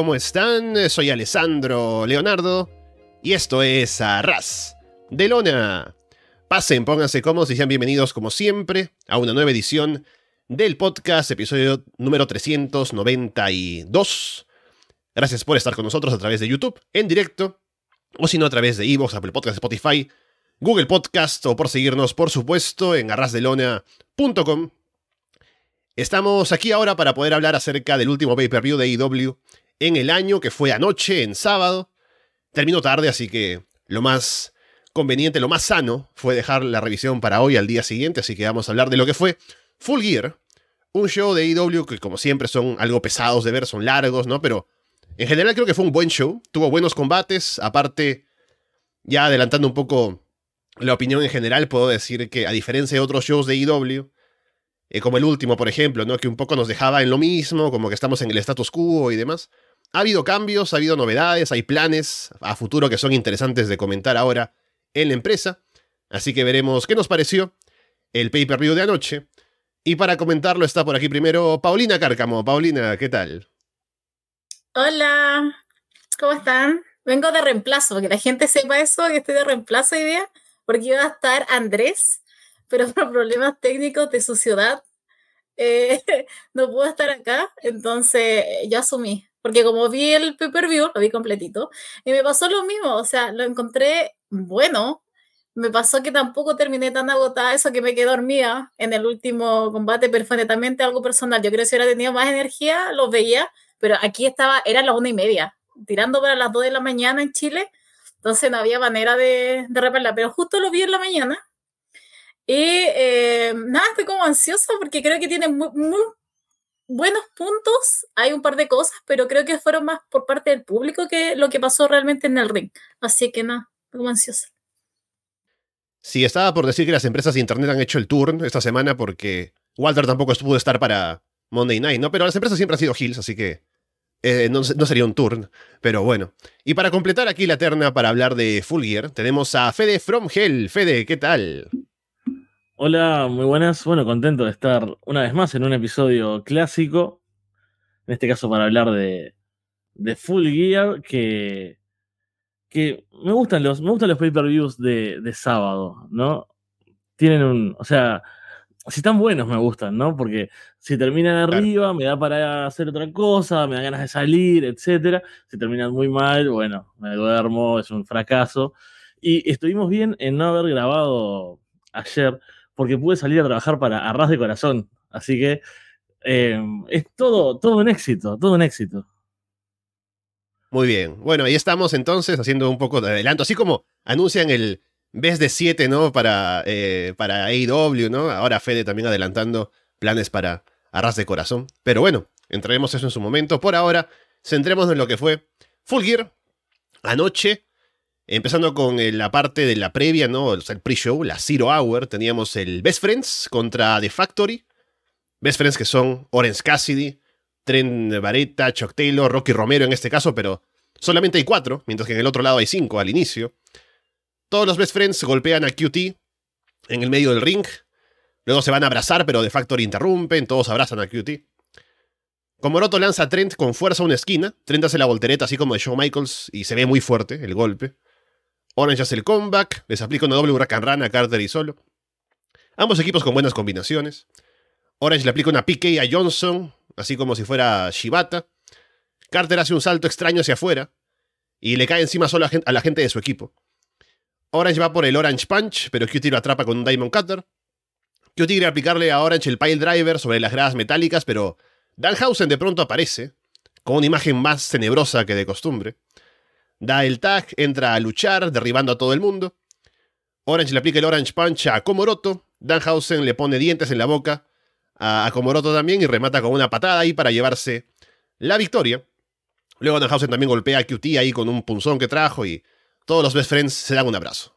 ¿cómo están? Soy Alessandro Leonardo y esto es Arras de Lona. Pasen, pónganse cómodos y sean bienvenidos como siempre a una nueva edición del podcast, episodio número 392. Gracias por estar con nosotros a través de YouTube, en directo, o si no a través de Evox, Apple Podcast, Spotify, Google Podcast o por seguirnos, por supuesto, en arrasdelona.com Estamos aquí ahora para poder hablar acerca del último pay-per-view de AEW en el año, que fue anoche, en sábado. Terminó tarde, así que lo más conveniente, lo más sano fue dejar la revisión para hoy al día siguiente, así que vamos a hablar de lo que fue Full Gear, un show de AEW que como siempre son algo pesados de ver, son largos, ¿no? Pero en general creo que fue un buen show, tuvo buenos combates, aparte, ya adelantando un poco la opinión en general, puedo decir que a diferencia de otros shows de AEW, eh, como el último, por ejemplo, ¿no? que un poco nos dejaba en lo mismo, como que estamos en el status quo y demás. Ha habido cambios, ha habido novedades, hay planes a futuro que son interesantes de comentar ahora en la empresa. Así que veremos qué nos pareció el pay-per-view de anoche. Y para comentarlo está por aquí primero Paulina Cárcamo. Paulina, ¿qué tal? Hola, ¿cómo están? Vengo de reemplazo, que la gente sepa eso, que estoy de reemplazo hoy día, porque iba a estar Andrés, pero por problemas técnicos de su ciudad eh, no pudo estar acá, entonces yo asumí, porque como vi el pay-per-view, lo vi completito, y me pasó lo mismo, o sea, lo encontré bueno, me pasó que tampoco terminé tan agotada, eso que me quedé dormida en el último combate, pero fue netamente algo personal, yo creo que si hubiera tenido más energía, lo veía, pero aquí estaba, era las una y media, tirando para las dos de la mañana en Chile, entonces no había manera de, de pero justo lo vi en la mañana, y eh, nada, estoy como ansiosa porque creo que tiene muy, buenos puntos. Hay un par de cosas, pero creo que fueron más por parte del público que lo que pasó realmente en el ring. Así que nada, estoy como ansiosa. Sí, estaba por decir que las empresas de internet han hecho el turn esta semana porque Walter tampoco pudo estar para Monday Night, ¿no? Pero las empresas siempre han sido Hills, así que eh, no, no, sería un turn. Pero bueno. Y para completar aquí la terna para hablar de Full Gear, tenemos a Fede From Hell. Fede, ¿qué tal? Hola, muy buenas. Bueno, contento de estar una vez más en un episodio clásico. En este caso para hablar de, de Full Gear, que, que me gustan los, me gustan los pay-per-views de, de sábado, ¿no? Tienen un, o sea, si están buenos me gustan, ¿no? Porque si terminan arriba me da para hacer otra cosa, me da ganas de salir, etcétera. Si terminan muy mal, bueno, me duermo, es un fracaso. Y estuvimos bien en no haber grabado ayer, porque pude salir a trabajar para Arras de Corazón. Así que eh, es todo, todo un éxito, todo un éxito. Muy bien. Bueno, ahí estamos entonces haciendo un poco de adelanto. Así como anuncian el vez de 7, ¿no? Para, eh, para AEW, ¿no? Ahora Fede también adelantando planes para Arras de Corazón. Pero bueno, entraremos eso en su momento. Por ahora, centrémonos en lo que fue Full Gear. Anoche, Empezando con eh, la parte de la previa, ¿no? el pre-show, la Zero Hour, teníamos el Best Friends contra The Factory. Best Friends que son Orange Cassidy, Trent Vareta, Chuck Taylor, Rocky Romero en este caso, pero solamente hay cuatro, mientras que en el otro lado hay cinco al inicio. Todos los Best Friends golpean a QT en el medio del ring. Luego se van a abrazar, pero The Factory interrumpen, todos abrazan a QT. Komoroto lanza a Trent con fuerza a una esquina. Trent hace la voltereta así como de Shawn Michaels y se ve muy fuerte el golpe. Orange hace el comeback, les aplica una doble Huracán Rana a Carter y Solo. Ambos equipos con buenas combinaciones. Orange le aplica una PK a Johnson, así como si fuera Shibata. Carter hace un salto extraño hacia afuera y le cae encima solo a la gente de su equipo. Orange va por el Orange Punch, pero QT lo atrapa con un Diamond Cutter. QT quiere aplicarle a Orange el Pile Driver sobre las gradas metálicas, pero Danhausen de pronto aparece, con una imagen más tenebrosa que de costumbre. Da el tag, entra a luchar, derribando a todo el mundo. Orange le aplica el Orange Punch a Komoroto. Danhausen le pone dientes en la boca a, Komoroto también y remata con una patada ahí para llevarse la victoria. Luego Danhausen también golpea a QT ahí con un punzón que trajo y todos los best friends se dan un abrazo.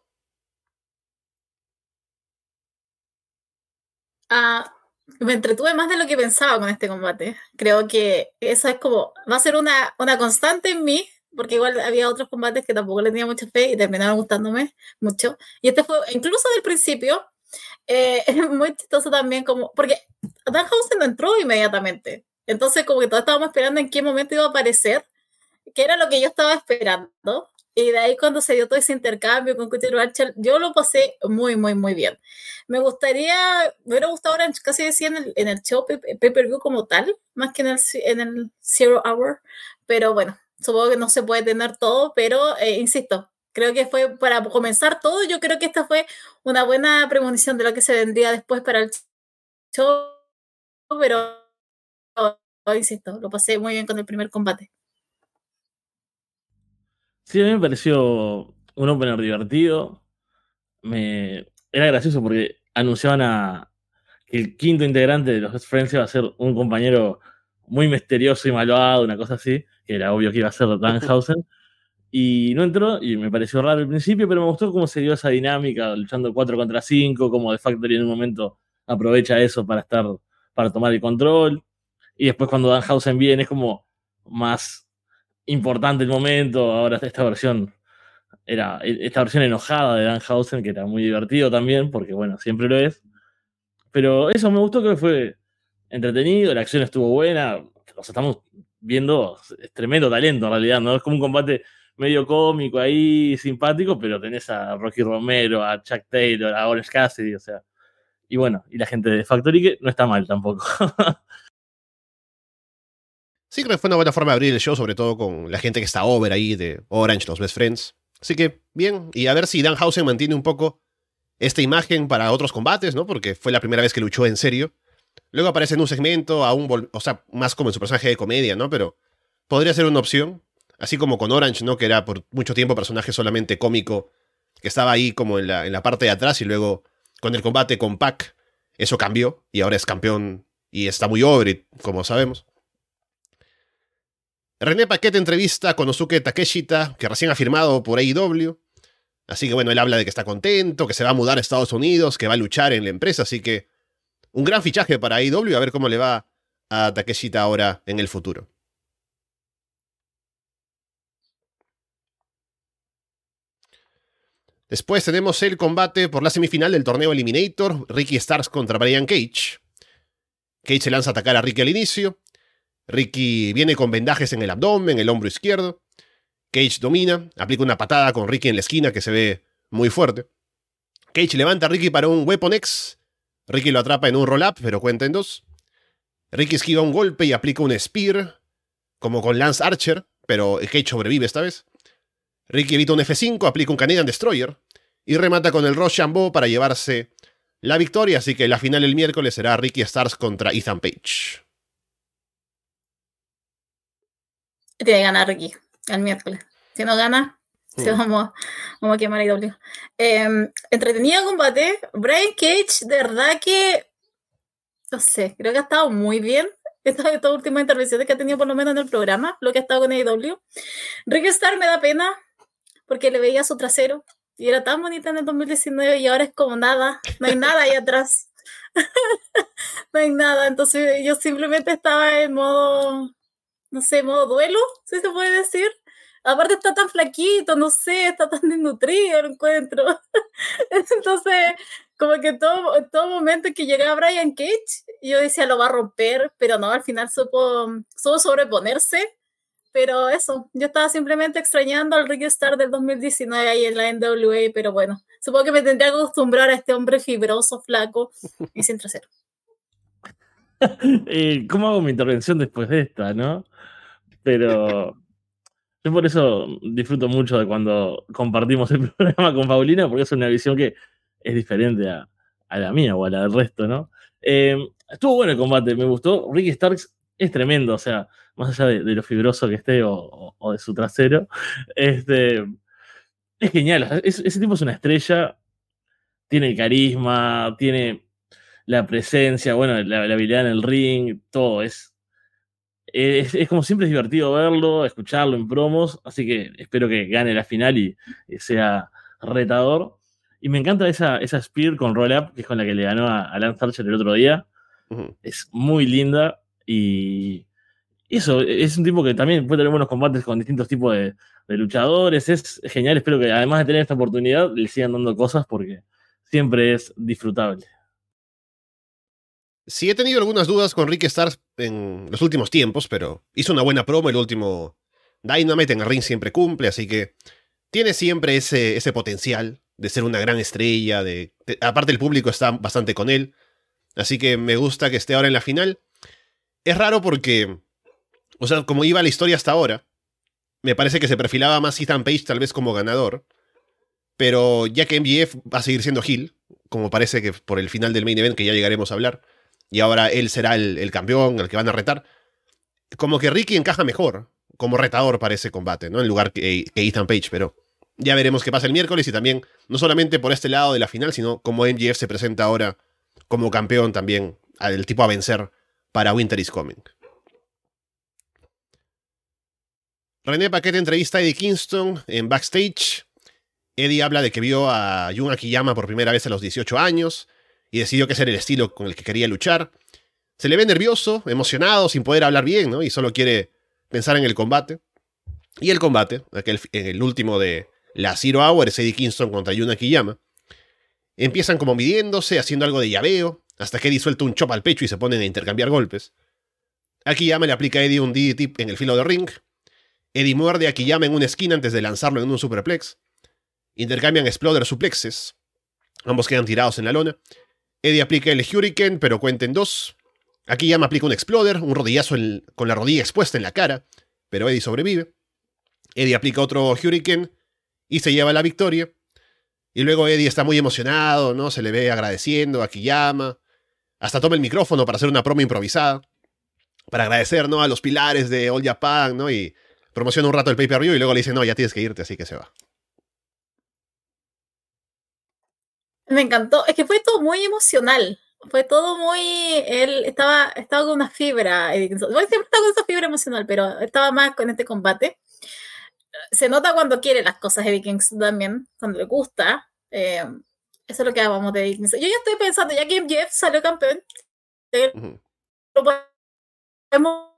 Ah, me entretuve más de lo que pensaba con este combate. Creo que eso es como, va a ser una, una constante en mí porque igual había otros combates que tampoco le tenía mucha fe y terminaron gustándome mucho. Y este fue, incluso del principio, eh, es muy chistoso también, como, porque Danhausen no entró inmediatamente. Entonces, como que todos estábamos esperando en qué momento iba a aparecer, que era lo que yo estaba esperando. Y de ahí cuando se dio todo ese intercambio con Cutter Archer, yo lo pasé muy, muy, muy bien. Me gustaría, me hubiera gustado ahora casi decía en el, en el show pay-per-view como tal, más que en el, en el Zero Hour, pero bueno, supongo que no se puede tener todo, pero eh, insisto, creo que fue para comenzar todo, yo creo que esta fue una buena premonición de lo que se vendría después para el show, pero insisto, lo pasé muy bien con el primer combate. Sí, a mí me pareció un opener divertido. Me... Era gracioso porque anunciaban a que el quinto integrante de los Friends iba a ser un compañero muy misterioso y malvado, una cosa así, que era obvio que iba a ser Danhausen. Y no entró, y me pareció raro al principio, pero me gustó cómo se dio esa dinámica, luchando 4 contra 5, como The Factory en un momento aprovecha eso para estar, para tomar el control. Y después cuando Danhausen viene es como más importante el momento. Ahora esta versión era esta versión enojada de Danhausen, que era muy divertido también, porque bueno, siempre lo es. Pero eso me gustó que fue entretenido, la acción estuvo buena. O estamos viendo es tremendo talento en realidad, ¿no? Es como un combate medio cómico ahí, simpático, pero tenés a Rocky Romero, a Chuck Taylor, a Orange Cassidy, o sea. Y bueno, y la gente de Factory que no está mal tampoco. Sí, creo que fue una buena forma de abrir el show, sobre todo con la gente que está over ahí de Orange, los Best Friends. Así que, bien, y a ver si Danhausen mantiene un poco esta imagen para otros combates, ¿no? Porque fue la primera vez que luchó en serio. Luego aparece en un segmento, aún, o sea, más como en su personaje de comedia, ¿no? Pero podría ser una opción. Así como con Orange, ¿no? Que era por mucho tiempo personaje solamente cómico, que estaba ahí como en la, en la parte de atrás y luego con el combate con Pac, eso cambió y ahora es campeón y está muy over, como sabemos. René Paquete entrevista con Osuke Takeshita, que recién ha firmado por AEW. Así que bueno, él habla de que está contento, que se va a mudar a Estados Unidos, que va a luchar en la empresa, así que un gran fichaje para AEW, a ver cómo le va a Takeshita ahora en el futuro. Después tenemos el combate por la semifinal del torneo Eliminator, Ricky Starks contra Brian Cage. Cage se lanza a atacar a Ricky al inicio, Ricky viene con vendajes en el abdomen, el hombro izquierdo. Cage domina, aplica una patada con Ricky en la esquina que se ve muy fuerte. Cage levanta a Ricky para un Weapon X. Ricky lo atrapa en un roll-up, pero cuenta en dos. Ricky esquiva un golpe y aplica un Spear, como con Lance Archer, pero Cage sobrevive esta vez. Ricky evita un F5, aplica un Canadian Destroyer y remata con el Rochambeau para llevarse la victoria, así que la final el miércoles será Ricky Stars contra Ethan Page. Tiene que ganar Ricky el miércoles. Si no gana, mm. vamos, vamos, a quemar a IW. Eh, entretenido combate. Brian Cage, de verdad que. No sé, creo que ha estado muy bien. Estas, estas últimas intervenciones que ha tenido, por lo menos en el programa, lo que ha estado con AEW. Ricky Star me da pena porque le veía su trasero y era tan bonita en el 2019 y ahora es como nada, no hay nada ahí atrás. no hay nada, entonces yo simplemente estaba en modo no sé, modo duelo, si se puede decir. Aparte está tan flaquito, no sé, está tan desnutrido el encuentro. Entonces, como que todo, todo momento que llegaba Brian Cage, yo decía, lo va a romper, pero no, al final supo, supo sobreponerse. Pero eso, yo estaba simplemente extrañando al Ricky Star del 2019 ahí en la NWA, pero bueno, supongo que me tendría que acostumbrar a este hombre fibroso, flaco y sin trasero. Eh, ¿Cómo hago mi intervención después de esta, no? Pero yo por eso disfruto mucho de cuando compartimos el programa con Paulina, porque es una visión que es diferente a, la mía o a la del resto, ¿no? Eh, estuvo bueno el combate, me gustó. Ricky Starks es tremendo, o sea, más allá de, lo fibroso que esté o, de su trasero, este, es genial. ese tipo es una estrella, tiene el carisma, tiene la presencia, bueno, la habilidad en el ring, todo. Es, es, como siempre es divertido verlo, escucharlo en promos, así que espero que gane la final y, sea retador. Y me encanta esa, esa Spear con Roll Up, que es con la que le ganó a, Lance Archer el otro día. Es muy linda y eso, es un tipo que también puede tener buenos combates con distintos tipos de, de luchadores. Es genial, espero que además de tener esta oportunidad le sigan dando cosas porque siempre es disfrutable. Sí, he tenido algunas dudas con Ricky Stars en los últimos tiempos, pero hizo una buena promo el último Dynamite en el ring siempre cumple, así que tiene siempre ese, ese potencial de ser una gran estrella, de, aparte el público está bastante con él, así que me gusta que esté ahora en la final. Es raro porque, o sea, como iba la historia hasta ahora, me parece que se perfilaba más Ethan Page tal vez como ganador, pero ya que MJF va a seguir siendo Hill, como parece que por el final del main event que ya llegaremos a hablar, y ahora él será el, campeón, el que van a retar. Como que Ricky encaja mejor como retador para ese combate, ¿no? En lugar que, Ethan Page, pero ya veremos qué pasa el miércoles y también, no solamente por este lado de la final, sino como MGF se presenta ahora como campeón también, el tipo a vencer para Winter is Coming. René Paquete entrevista a Eddie Kingston en backstage. Eddie habla de que vio a Jun Akiyama por primera vez a los 18 años, y decidió que ese era el estilo con el que quería luchar. Se le ve nervioso, emocionado, sin poder hablar bien, ¿no? Y solo quiere pensar en el combate. Y el combate, aquel, en el último de la Zero Hour, es Eddie Kingston contra Yuna Kiyama. Empiezan como midiéndose, haciendo algo de llaveo, hasta que Eddie suelta un chop al pecho y se ponen a intercambiar golpes. A Kiyama le aplica a Eddie un DDT en el filo de ring. Eddie muerde a Kiyama en una esquina antes de lanzarlo en un superplex. Intercambian exploder suplexes. Ambos quedan tirados en la lona. Eddie aplica el Hurricane, pero cuenta en dos. Aquí ya me aplica un Exploder, un rodillazo con la rodilla expuesta en la cara, pero Eddie sobrevive. Eddie aplica otro Hurricane y se lleva la victoria. Y luego Eddie está muy emocionado, ¿no? Se le ve agradeciendo a Kiyama. Hasta toma el micrófono para hacer una promo improvisada. Para agradecer, ¿no? A los pilares de All Japan, ¿no? Y promociona un rato el pay-per-view y luego le dice, no, ya tienes que irte, así que se va. Me encantó. Es que fue todo muy emocional. Fue todo muy. Él estaba, estaba con una fibra. Bueno, siempre está con esa fibra emocional, pero estaba más con este combate. Se nota cuando quiere las cosas de Vikings también, cuando le gusta. Eh, eso es lo que hablamos de Vikings. Yo ya estoy pensando, ya que Jeff salió campeón, lo podemos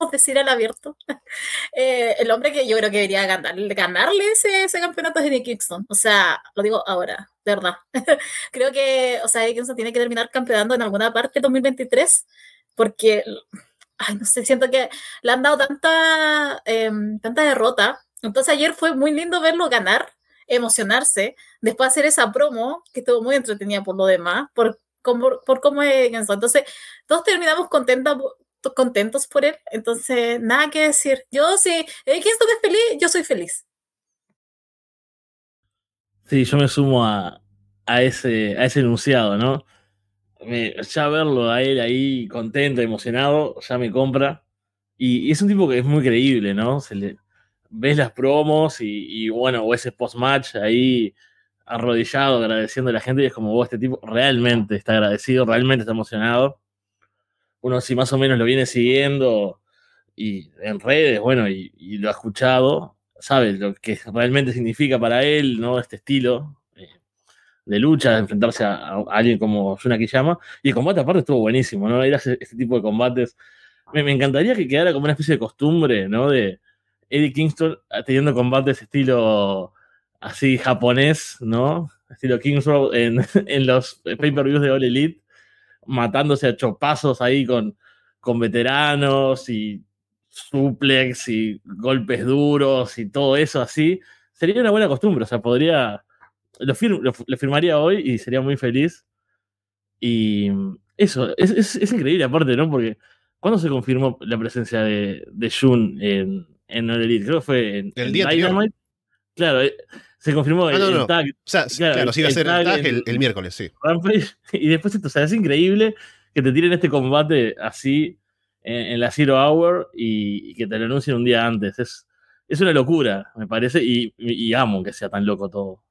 decir al abierto. Eh, el hombre que yo creo que debería ganarle ese, ese campeonato es Eddie Kingston. O sea, lo digo ahora, de verdad. creo que, o sea, Eddie Kingston tiene que terminar campeonando en alguna parte 2023 porque, ay, no sé, siento que le han dado tanta, em, tanta derrota. Entonces ayer fue muy lindo verlo ganar, emocionarse, después hacer esa promo, que estuvo muy entretenida por lo demás, por, por cómo es Entonces, todos terminamos contentos, contentos por él. Entonces, nada que decir. Yo sí, eh, que esto es feliz, yo soy feliz. Sí, yo me sumo a, a, ese, a ese enunciado, ¿no? ya verlo a él ahí contento, emocionado, ya me compra. Y, es un tipo que es muy creíble, ¿no? Se le, ves las promos y, bueno, o ese post-match ahí arrodillado, agradeciendo a la gente, y es como, vos, este tipo realmente está agradecido, realmente está emocionado uno si más o menos lo viene siguiendo y en redes, bueno, y, lo ha escuchado, sabe lo que realmente significa para él, ¿no? Este estilo eh, de lucha, de enfrentarse a, alguien como Yuna Kiyama. Y el combate aparte estuvo buenísimo, ¿no? Ir a este tipo de combates. Me, encantaría que quedara como una especie de costumbre, ¿no? De Eddie Kingston teniendo combates estilo así japonés, ¿no? Estilo Kingston en, en los pay-per-views de All Elite matándose a chopazos ahí con, con veteranos y suplex y golpes duros y todo eso así, sería una buena costumbre. O sea, podría. Lo, firmaría hoy y sería muy feliz. Y eso, es, increíble aparte, ¿no? Porque ¿cuándo se confirmó la presencia de, de Jun en, en Elite? Creo que fue en, el día Dynamite. Claro, eh, se confirmó el, ah, tag. O sea, claro, sí iba a ser el tag el, miércoles, sí. y después esto, o sea, es increíble que te tiren este combate así en, la Zero Hour y, que te lo anuncien un día antes. Es, es una locura, me parece, y, amo que sea tan loco todo.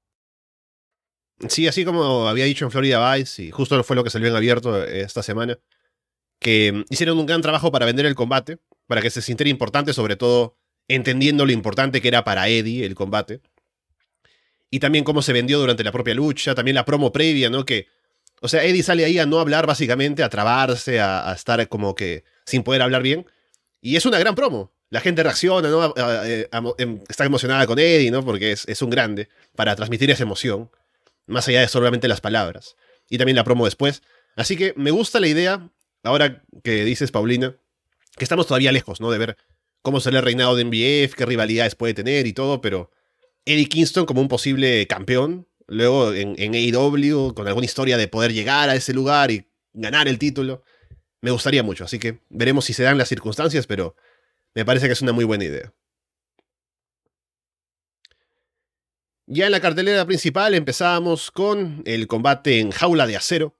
Sí, así como había dicho en Florida Vice, y justo fue lo que salió en abierto esta semana, que hicieron un gran trabajo para vender el combate, para que se sintiera importante, sobre todo entendiendo lo importante que era para Eddie el combate y también cómo se vendió durante la propia lucha, también la promo previa, ¿no? Que, o sea, Eddie sale ahí a no hablar básicamente, a trabarse, a, estar como que sin poder hablar bien. Y es una gran promo. La gente reacciona, ¿no? Em, está emocionada con Eddie, ¿no? Porque es, es un grande para transmitir esa emoción, más allá de solamente las palabras. Y también la promo después. Así que me gusta la idea ahora que dices, Paulina, que estamos todavía lejos, ¿no? De ver cómo será el reinado de MBF, qué rivalidades puede tener y todo, pero Eddie Kingston como un posible campeón, luego en, en AEW, con alguna historia de poder llegar a ese lugar y ganar el título, me gustaría mucho. Así que veremos si se dan las circunstancias, pero me parece que es una muy buena idea. Ya en la cartelera principal empezábamos con el combate en jaula de acero.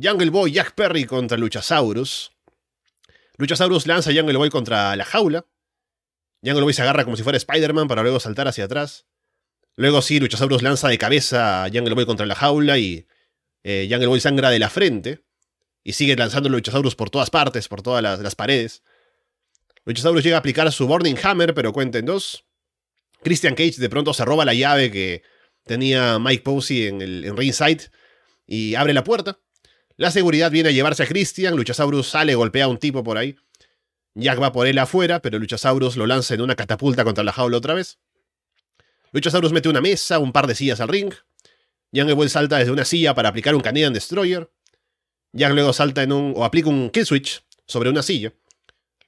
Jungle Boy Jack Perry contra Luchasaurus. Luchasaurus lanza a Jungle Boy contra la jaula. Jungle Boy se agarra como si fuera Spider-Man para luego saltar hacia atrás. Luego sí, Luchasaurus lanza de cabeza a Jungle Boy contra la jaula y eh, Jungle Boy sangra de la frente. Y sigue lanzando Luchasaurus por todas partes, por todas las, paredes. Luchasaurus llega a aplicar su Burning Hammer, pero cuenta en dos. Christian Cage de pronto se roba la llave que tenía Mike Posey en, el, en ringside y abre la puerta. La seguridad viene a llevarse a Christian, Luchasaurus sale, golpea a un tipo por ahí. Jack va por él afuera, pero Luchasaurus lo lanza en una catapulta contra la jaula otra vez. Luchasaurus mete una mesa, un par de sillas al ring. Young Boy salta desde una silla para aplicar un Canadian Destroyer. Jack luego salta en un. o aplica un kill switch sobre una silla.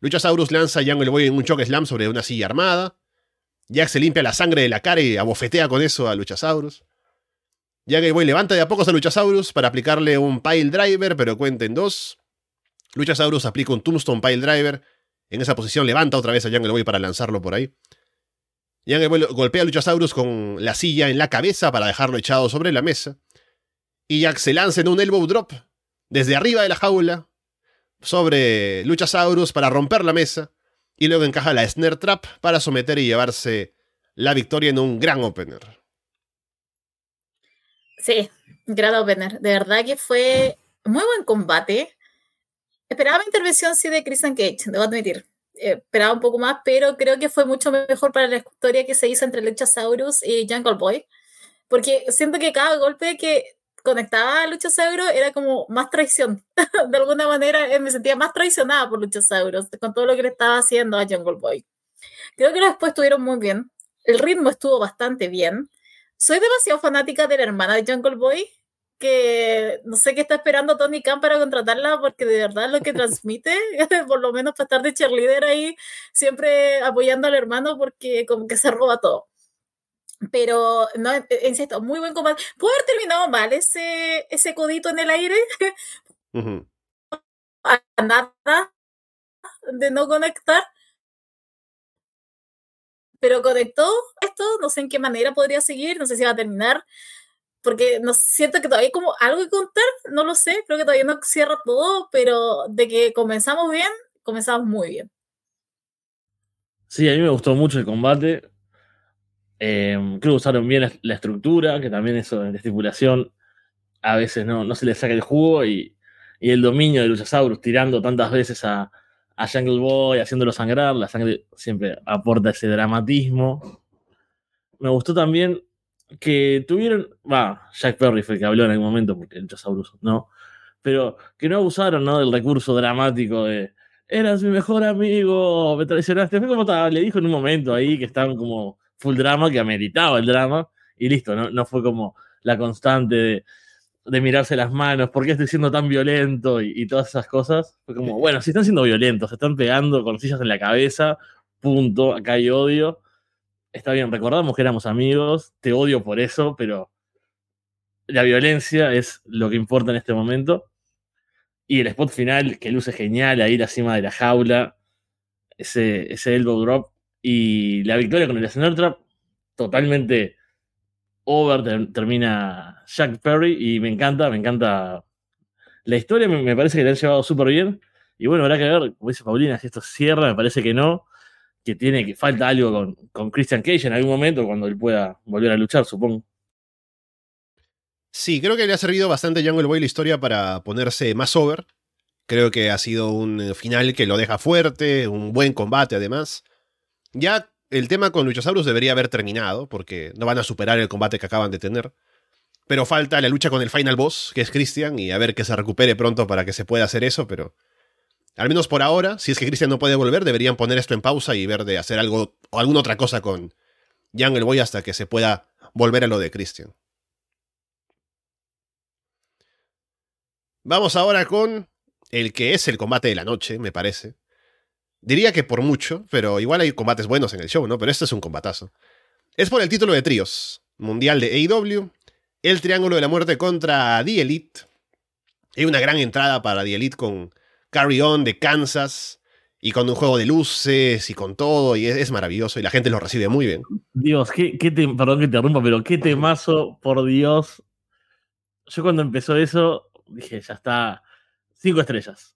Luchasaurus lanza a Jungle Boy en un choke slam sobre una silla armada. Jack se limpia la sangre de la cara y abofetea con eso a Luchasaurus. Jungle Boy levanta de a pocos a Luchasaurus para aplicarle un pile driver, pero cuenta en dos. Luchasaurus aplica un Tombstone Pile Driver. En esa posición levanta otra vez a Jungle Boy para lanzarlo por ahí. Boy golpea a Luchasaurus con la silla en la cabeza para dejarlo echado sobre la mesa. Y Jack se lanza en un elbow drop desde arriba de la jaula sobre Luchasaurus para romper la mesa. Y luego encaja la Snare Trap para someter y llevarse la victoria en un gran opener. Sí, gran opener. De verdad que fue muy buen combate. Esperaba intervención sí de Christian Cage, debo admitir. Eh, esperaba un poco más, pero creo que fue mucho mejor para la historia que se hizo entre Luchasaurus y Jungle Boy. Porque siento que cada golpe que conectaba a Luchasaurus era como más traición. de alguna manera eh, me sentía más traicionada por Luchasaurus con todo lo que le estaba haciendo a Jungle Boy. Creo que después estuvieron muy bien. El ritmo estuvo bastante bien. Soy demasiado fanática de la hermana de Jungle Boy, que no sé qué está esperando Tony Khan para contratarla, porque de verdad lo que transmite, por lo menos para estar de cheerleader ahí, siempre apoyando al hermano, porque como que se roba todo. Pero, no, insisto, muy buen combate. Puede haber terminado mal ese, ese codito en el aire. A nada de no conectar. Pero conectó esto, no sé en qué manera podría seguir, no sé si va a terminar porque no siento que todavía hay como algo que contar, no lo sé, creo que todavía no cierra todo, pero de que comenzamos bien, comenzamos muy bien. Sí, a mí me gustó mucho el combate. Eh, creo que usaron bien la, estructura, que también eso de estipulación a veces no, no se le saca el jugo y, y el dominio de Luchasaurus tirando tantas veces a, a Jungle Boy, haciéndolo sangrar, la sangre siempre aporta ese dramatismo. Me gustó también que tuvieron, va, Jack Perry fue el que habló en algún momento, porque el Luchasaurus no, pero que no abusaron ¿no? del recurso dramático de, eras mi mejor amigo, me traicionaste, fue como le dijo en un momento ahí que estaban como full drama, que ameritaba el drama, y listo, no, no fue como la constante de, de mirarse las manos, ¿por qué estoy siendo tan violento? Y, y, todas esas cosas. Fue como, bueno, si están siendo violentos, se están pegando con sillas en la cabeza, punto, acá hay odio está bien, recordamos que éramos amigos, te odio por eso, pero la violencia es lo que importa en este momento. Y el spot final, que luce genial, ahí la cima de la jaula, ese, ese elbow drop y la victoria con el snare trap, totalmente over, termina Jack Perry y me encanta, me encanta la historia, me, me parece que la han llevado súper bien. Y bueno, habrá que ver, como dice Paulina, si esto cierra, me parece que no que tiene que falta algo con, Christian Cage en algún momento cuando él pueda volver a luchar, supongo. Sí, creo que le ha servido bastante Jungle Boy la historia para ponerse más over. Creo que ha sido un final que lo deja fuerte, un buen combate además. Ya el tema con Luchasaurus debería haber terminado, porque no van a superar el combate que acaban de tener. Pero falta la lucha con el final boss, que es Christian, y a ver que se recupere pronto para que se pueda hacer eso, pero al menos por ahora, si es que Christian no puede volver, deberían poner esto en pausa y ver de hacer algo o alguna otra cosa con Jungle Boy hasta que se pueda volver a lo de Christian. Vamos ahora con el que es el combate de la noche, me parece. Diría que por mucho, pero igual hay combates buenos en el show, ¿no? Pero este es un combatazo. Es por el título de tríos, mundial de AEW, el Triángulo de la Muerte contra The Elite. Hay una gran entrada para The Elite con Carry On de Kansas y con un juego de luces y con todo, y es, maravilloso y la gente lo recibe muy bien. Dios, qué, qué perdón que te interrumpa, pero qué temazo, por Dios. Yo cuando empezó eso dije, ya está, cinco estrellas.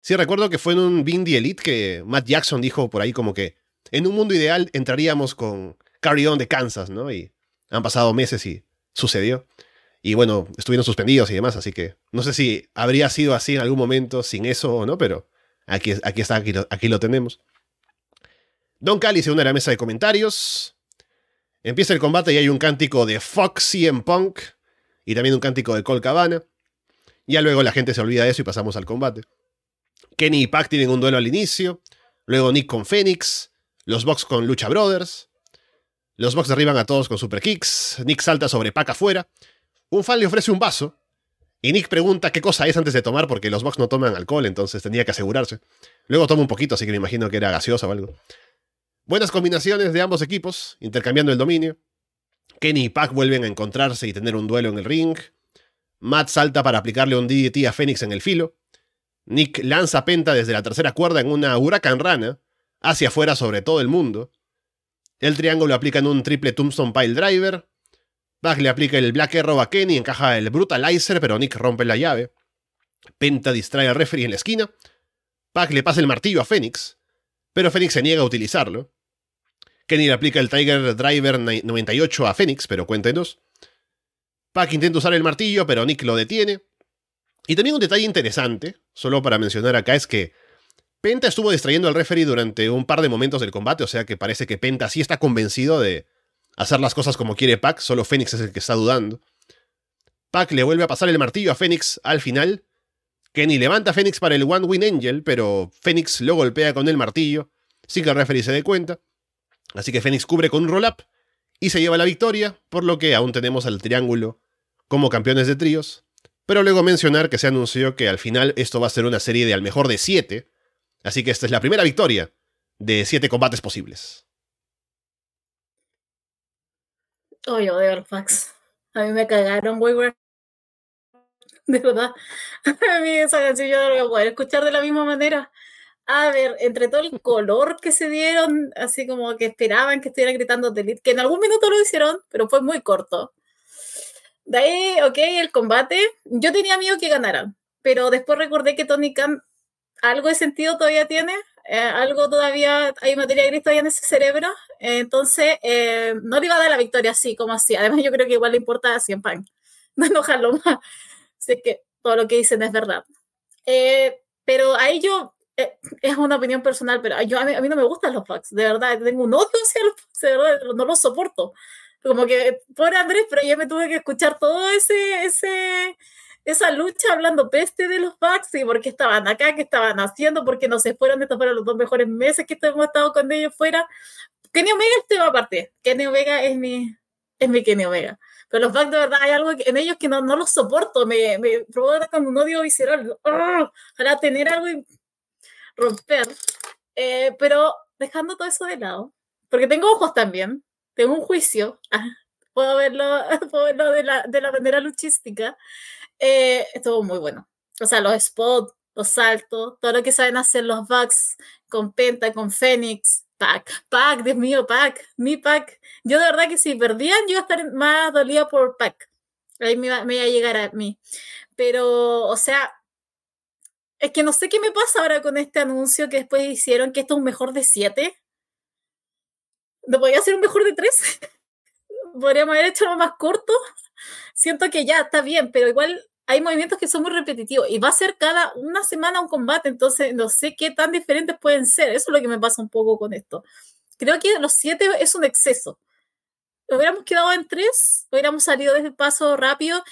Sí, recuerdo que fue en un Bindi Elite que Matt Jackson dijo por ahí como que en un mundo ideal entraríamos con Carry On de Kansas, ¿no? Y han pasado meses y sucedió. Y bueno, estuvieron suspendidos y demás, así que no sé si habría sido así en algún momento sin eso o no, pero aquí, aquí está, aquí lo, aquí lo tenemos. Don Cali se une a la mesa de comentarios. Empieza el combate y hay un cántico de Foxy en Punk y también un cántico de Col Cabana. Ya luego la gente se olvida de eso y pasamos al combate. Kenny y Pac tienen un duelo al inicio. Luego Nick con Phoenix. Los Bucks con Lucha Brothers. Los Bucks derriban a todos con super kicks. Nick salta sobre Pac afuera. Un fan le ofrece un vaso. Y Nick pregunta qué cosa es antes de tomar porque los Bucks no toman alcohol, entonces tenía que asegurarse. Luego toma un poquito, así que me imagino que era gaseosa o algo. Buenas combinaciones de ambos equipos, intercambiando el dominio. Kenny y Pac vuelven a encontrarse y tener un duelo en el ring. Matt salta para aplicarle un DDT a Phoenix en el filo. Nick lanza Penta desde la tercera cuerda en una huracán rana, hacia afuera sobre todo el mundo. El triángulo aplica en un triple Tombstone Pile Driver. Pac le aplica el Black Arrow a Kenny, encaja el Brutalizer, pero Nick rompe la llave. Penta distrae al referee en la esquina. Pac le pasa el martillo a Phoenix, pero Phoenix se niega a utilizarlo. Kenny le aplica el Tiger Driver 98 a Phoenix, pero cuéntenos. Pac intenta usar el martillo, pero Nick lo detiene. Y también un detalle interesante, solo para mencionar acá, es que Penta estuvo distrayendo al referee durante un par de momentos del combate, o sea que parece que Penta sí está convencido de hacer las cosas como quiere Pac, solo Phoenix es el que está dudando. Pac le vuelve a pasar el martillo a Phoenix al final. Kenny levanta a Phoenix para el One Win Angel, pero Phoenix lo golpea con el martillo, sin que el referee se dé cuenta. Así que Phoenix cubre con un roll-up y se lleva la victoria, por lo que aún tenemos al triángulo como campeones de tríos. Pero luego mencionar que se anunció que al final esto va a ser una serie de al mejor de 7, así que esta es la primera victoria de 7 combates posibles. Oh, yo odio los. A mí me cagaron, Wayward. De verdad. A mí esa canción yo no la voy a poder escuchar de la misma manera. A ver, entre todo el color que se dieron, así como que esperaban que estuvieran gritando Delete, que en algún minuto lo hicieron, pero fue muy corto. De ahí, ok, el combate. Yo tenía miedo que ganaran, pero después recordé que Tony Khan algo de sentido todavía tiene, eh, algo todavía, hay materia gris todavía en ese cerebro, entonces eh, no le iba a dar la victoria así como así. Además, yo creo que igual le importa a Cien Pan, no enojarlo más. Sé que todo lo que dicen es verdad. Eh, pero ahí yo, es una opinión personal, pero yo, a, mí, a mí no me gustan los Bucks, de verdad, tengo un odio hacia los Bucks, de verdad, no los soporto como que, por Andrés, pero yo me tuve que escuchar todo ese, ese, esa lucha hablando peste de los Bucks y por qué estaban acá, qué estaban haciendo, porque no se fueron, estos fueron los dos mejores meses que hemos estado con ellos fuera. Kenny Omega este va aparte. Kenny Omega es mi, es mi Kenny Omega. Pero los Bucks de verdad hay algo en ellos que no, no los soporto, me, me provoca como un odio visceral. ¡Oh! Ojalá tener algo y romper. Eh, pero dejando todo eso de lado, porque tengo ojos también, tengo un juicio, ah, puedo verlo, puedo verlo de, la, de la manera luchística, eh, estuvo muy bueno. O sea, los spots, los saltos, todo lo que saben hacer los Bucks con Penta, con Fénix, Pac, Pac, Dios mío, Pac, mi Pac. Yo de verdad que si perdían, yo iba a estar más dolida por Pac. Ahí me iba, a llegar a mí. Pero, o sea, es que no sé qué me pasa ahora con este anuncio que después hicieron que esto es un mejor de siete. ¿No podía ser un mejor de tres? Podríamos haber hecho algo más corto. Siento que ya está bien, pero igual hay movimientos que son muy repetitivos y va a ser cada una semana un combate, entonces no sé qué tan diferentes pueden ser. Eso es lo que me pasa un poco con esto. Creo que los siete es un exceso. Hubiéramos quedado en tres, hubiéramos salido desde paso rápido.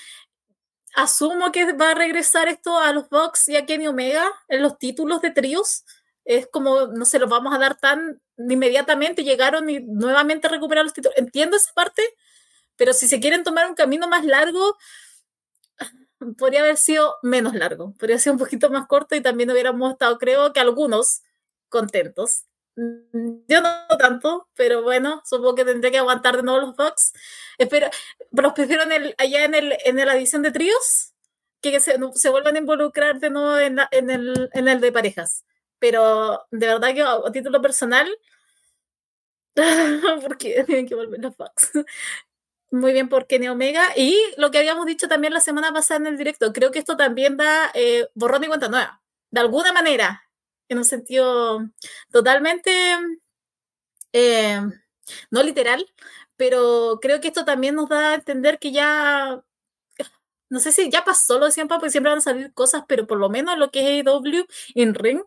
Asumo que va a regresar esto a los Bucks y a Kenny Omega en los títulos de tríos es como, no se los vamos a dar tan inmediatamente, llegaron y nuevamente recuperaron los títulos. Entiendo esa parte, pero si se quieren tomar un camino más largo, podría haber sido menos largo, podría haber sido un poquito más corto y también hubiéramos estado, creo que algunos, contentos. Yo no tanto, pero bueno, supongo que tendré que aguantar de nuevo los bugs. Espero, los prefiero en el, allá en, el, en la edición de tríos, que se, se vuelvan a involucrar de nuevo en, en, el, en el de parejas. Pero de verdad que a, título personal, porque tienen que volver los bugs. Muy bien por Kenny Omega. Y lo que habíamos dicho también la semana pasada en el directo, creo que esto también da eh, borrón y cuenta nueva. De alguna manera, en un sentido totalmente, eh, no literal, pero creo que esto también nos da a entender que ya, no sé si ya pasó lo de siempre, porque siempre van a salir cosas, pero por lo menos lo que es AEW en Ring,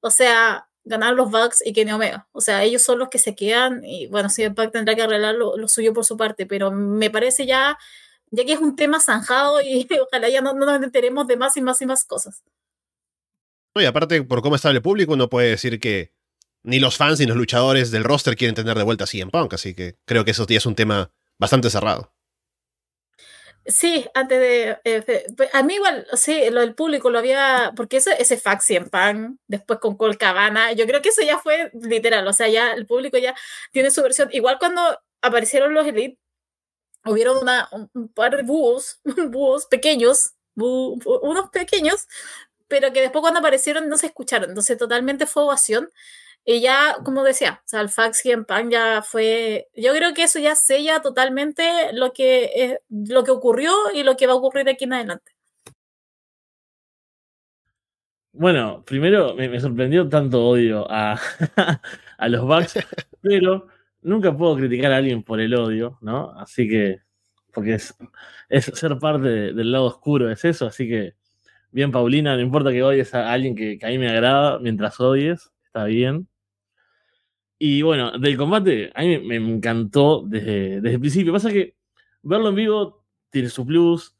o sea, ganar los Bucks y Kenny Omega. O sea, ellos son los que se quedan y bueno, sí, Pac tendrá que arreglar lo, suyo por su parte, pero me parece ya, ya que es un tema zanjado y ojalá ya no, no nos enteremos de más y más y más cosas. y aparte, por cómo está el público, uno puede decir que ni los fans ni los luchadores del roster quieren tener de vuelta así en Punk, así que creo que eso ya es un tema bastante cerrado. Sí, antes de, eh, pues, A mí igual, sí, lo del público lo había. Porque ese, ese fax en pan, después con Colcabana, yo creo que eso ya fue literal. O sea, ya el público ya tiene su versión. Igual cuando aparecieron los Elite, hubieron una, un, par de búhos, búhos pequeños, unos pequeños, pero que después cuando aparecieron no se escucharon. Entonces, totalmente fue ovación. Y ya, como decía, o sea, el fax y en pan ya fue. Yo creo que eso ya sella totalmente lo que, lo que ocurrió y lo que va a ocurrir de aquí en adelante. Bueno, primero me, sorprendió tanto odio a, a los Bucks, pero nunca puedo criticar a alguien por el odio, ¿no? Así que, porque es, es ser parte del lado oscuro, es eso, así que, bien, Paulina, no importa que odies a alguien que, que a mí me agrada mientras odies, está bien. Y bueno, del combate, a mí me, encantó desde, desde, el principio. Pasa que verlo en vivo tiene su plus,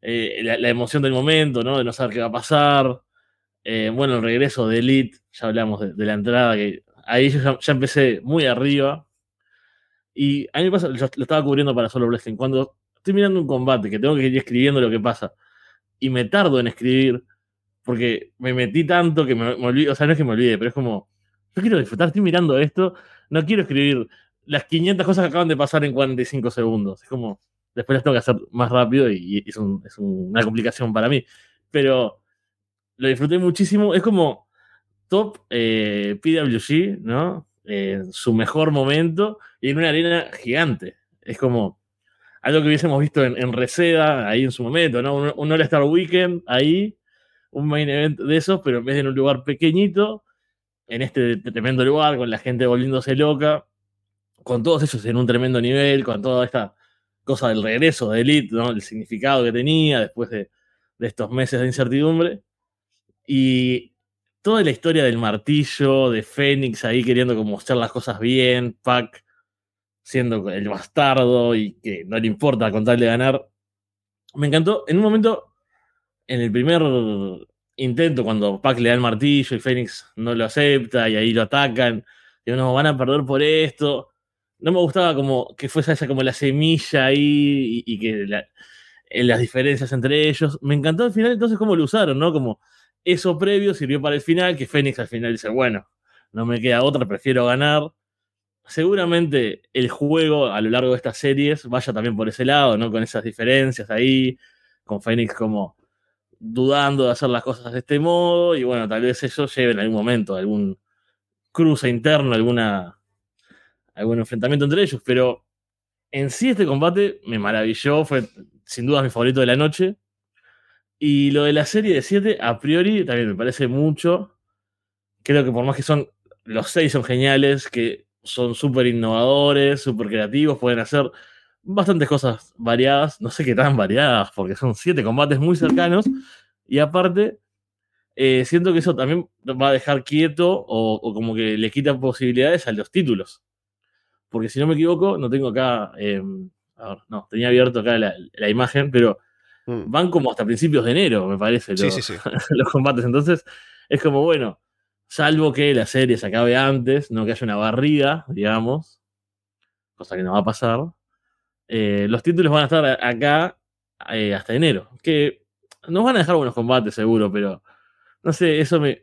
eh, la, emoción del momento, ¿no? De no saber qué va a pasar. Eh, bueno, el regreso de Elite, ya hablamos de, la entrada, que ahí yo ya, empecé muy arriba. Y a mí me pasa, yo lo estaba cubriendo para Solo Wrestling. Cuando estoy mirando un combate, que tengo que ir escribiendo lo que pasa, y me tardo en escribir, porque me metí tanto que me, me olvido, o sea, no es que me olvide, pero es como yo quiero disfrutar, estoy mirando esto, no quiero escribir las 500 cosas que acaban de pasar en 45 segundos. Es como, después las tengo que hacer más rápido y, es, una complicación para mí. Pero lo disfruté muchísimo. Es como top eh, PWG, ¿no? su mejor momento y en una arena gigante. Es como algo que hubiésemos visto en, Reseda, ahí en su momento, ¿no? Un, un All-Star Weekend, ahí, un main event de esos, pero en vez de en un lugar pequeñito, en este tremendo lugar, con la gente volviéndose loca, con todos ellos en un tremendo nivel, con toda esta cosa del regreso de Elite, ¿no? el significado que tenía después de, estos meses de incertidumbre. Y toda la historia del martillo, de Fénix ahí queriendo como hacer las cosas bien, Pac siendo el bastardo y que no le importa contarle ganar. Me encantó. En un momento, en el primer intento cuando Pac le da el martillo y Fénix no lo acepta y ahí lo atacan. Y no, van a perder por esto. No me gustaba como que fuese esa como la semilla ahí y, que las diferencias entre ellos. Me encantó al final entonces cómo lo usaron, ¿no? Como eso previo sirvió para el final, que Fénix al final dice, bueno, no me queda otra, prefiero ganar. Seguramente el juego a lo largo de estas series vaya también por ese lado, ¿no? Con esas diferencias ahí, con Fénix como dudando de hacer las cosas de este modo y bueno, tal vez eso lleve en algún momento algún cruce interno, alguna, algún enfrentamiento entre ellos, pero en sí este combate me maravilló, fue sin duda mi favorito de la noche. Y lo de la serie de 7, a priori, también me parece mucho. Creo que por más que son, los seis son geniales, que son súper innovadores, súper creativos, pueden hacer bastantes cosas variadas, no sé qué tan variadas, porque son siete combates muy cercanos, y aparte, eh, siento que eso también va a dejar quieto o, como que le quita posibilidades a los títulos. Porque si no me equivoco, no tengo acá, em, a ver, no, tenía abierto acá la, imagen, pero mm. van como hasta principios de enero, me parece, los, los combates. Entonces, es como, bueno, salvo que la serie se acabe antes, no que haya una barrida, digamos, cosa que no va a pasar. Eh, los títulos van a estar acá eh, hasta enero, que nos van a dejar buenos combates seguro, pero no sé, eso me,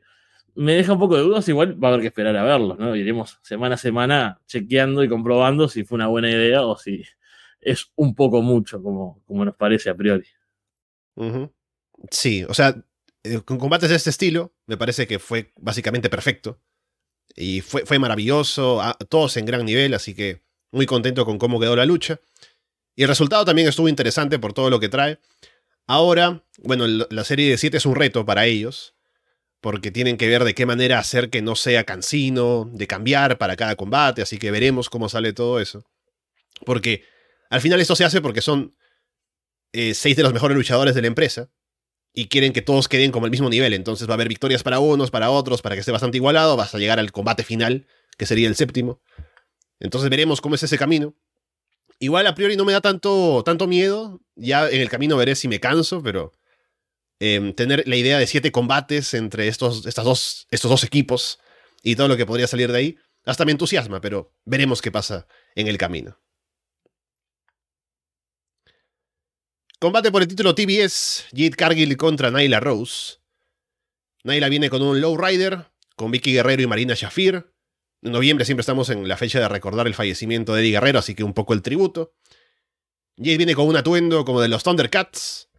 me deja un poco de dudas. Igual va a haber que esperar a verlos, ¿no? Iremos semana a semana chequeando y comprobando si fue una buena idea o si es un poco mucho, como, como nos parece a priori. Sí, o sea, eh, con combates de este estilo, me parece que fue básicamente perfecto. Y fue, fue maravilloso, todos en gran nivel, así que muy contento con cómo quedó la lucha. Y el resultado también estuvo interesante por todo lo que trae. Ahora, bueno, la serie de 7 es un reto para ellos, porque tienen que ver de qué manera hacer que no sea cansino, de cambiar para cada combate, así que veremos cómo sale todo eso. Porque al final esto se hace porque son eh, seis de los mejores luchadores de la empresa, y quieren que todos queden como el mismo nivel. Entonces va a haber victorias para unos, para otros, para que esté bastante igualado. Vas a llegar al combate final, que sería el séptimo. Entonces veremos cómo es ese camino. Igual a priori no me da tanto, tanto miedo. Ya en el camino veré si me canso, pero em, tener la idea de siete combates entre estos, estas dos, estos dos equipos y todo lo que podría salir de ahí, hasta me entusiasma, pero veremos qué pasa en el camino. Combate por el título TBS, Jade Cargill contra Nyla Rose. Nyla viene con un lowrider, con Vicky Guerrero y Marina Shafir. Noviembre siempre estamos en la fecha de recordar el fallecimiento de Eddie Guerrero, así que un poco el tributo. Jade viene con un atuendo como de los Thundercats.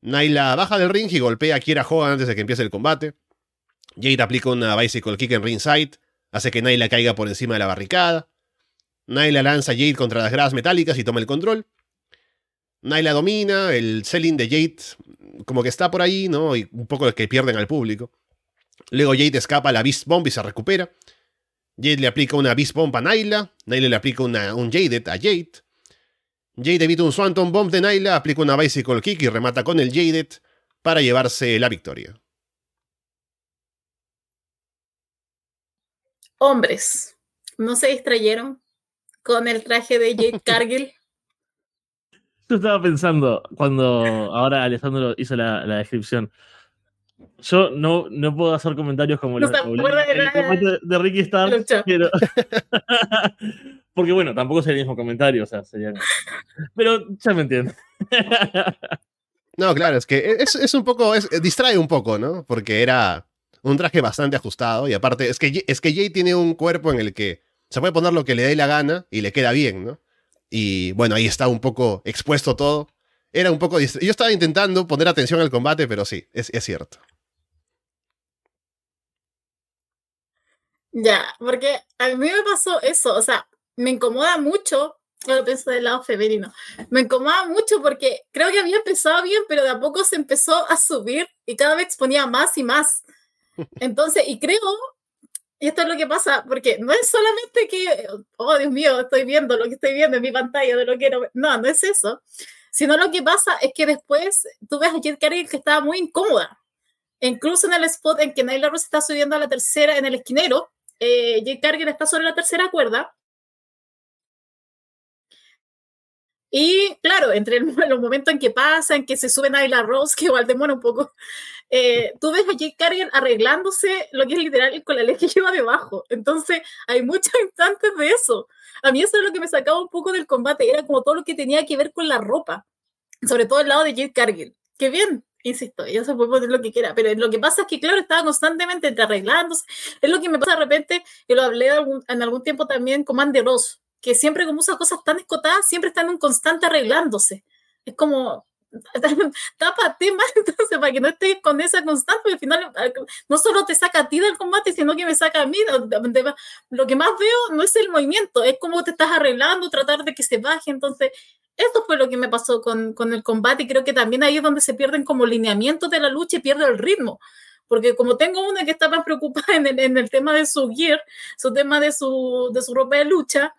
Nyla baja del ring y golpea a Kiera Hogan antes de que empiece el combate. Jade aplica una bicycle kick en ringside, hace que Nyla caiga por encima de la barricada. Nyla lanza a Jade contra las gradas metálicas y toma el control. Naila domina, el selling de Jade como que está por ahí, ¿no? Y un poco que pierden al público. Luego Jade escapa a la Beast Bomb y se recupera. Jade le aplica una Beast Bomb a Naila. Naila le aplica una, un Jaded a Jade. Jade evita un Swanton Bomb de Naila, aplica una Bicycle Kick y remata con el Jaded para llevarse la victoria. Hombres, ¿no se distrayeron con el traje de Jade Cargill? Yo estaba pensando cuando ahora Alessandro hizo la, descripción. Yo no, no puedo hacer comentarios como no el, de, de, Ricky Starr, porque bueno, tampoco sería el mismo comentario, o sea, sería. Pero ya me entiendo. No, claro, es que es, un poco, es, distrae un poco, ¿no? Porque era un traje bastante ajustado y aparte es que, es que Jay tiene un cuerpo en el que se puede poner lo que le dé la gana y le queda bien, ¿no? Y bueno, ahí está un poco expuesto todo. Era un poco... Yo estaba intentando poner atención al combate, pero sí, es, cierto. Ya, porque a mí me pasó eso, o sea, me incomoda mucho, lo pienso del lado femenino, me incomoda mucho porque creo que había empezado bien, pero de a poco se empezó a subir y cada vez exponía más y más. Entonces, y creo y esto es lo que pasa, porque no es solamente que, oh Dios mío, estoy viendo lo que estoy viendo en mi pantalla, de lo que no, no, no es eso, sino lo que pasa es que después tú ves a Jet Cargill que estaba muy incómoda. Incluso en el spot en que Nyla Rose está subiendo a la tercera en el esquinero, eh, Jet Cargill está sobre la tercera cuerda Y claro, entre el, los momentos en que pasan, que se suben a la Rose, que igual demora un poco, eh, tú ves a Jake Carrigan arreglándose lo que es literal con la ley que lleva debajo. Entonces, hay muchos instantes de eso. A mí eso es lo que me sacaba un poco del combate, era como todo lo que tenía que ver con la ropa, sobre todo el lado de Jake Cargill. Que bien, insisto, ella se puede poner lo que quiera, pero lo que pasa es que, claro, estaba constantemente arreglándose. Es lo que me pasa de repente, y lo hablé en algún tiempo también con Mandy Ross, que siempre como usa cosas tan escotadas, siempre están en un constante arreglándose. Es como, tápate más entonces para que no estés con esa constante, porque al final ah, no solo te saca a ti del combate, sino que me saca a mí. Lo que más veo no es el movimiento, es como te estás arreglando, tratar de que se baje. Entonces, esto fue lo que me pasó con, con el combate y creo que también ahí es donde se pierden como lineamientos de la lucha y pierde el ritmo porque como tengo una que está más preocupada en el, en el tema de su gear, su tema de su, de su ropa de lucha,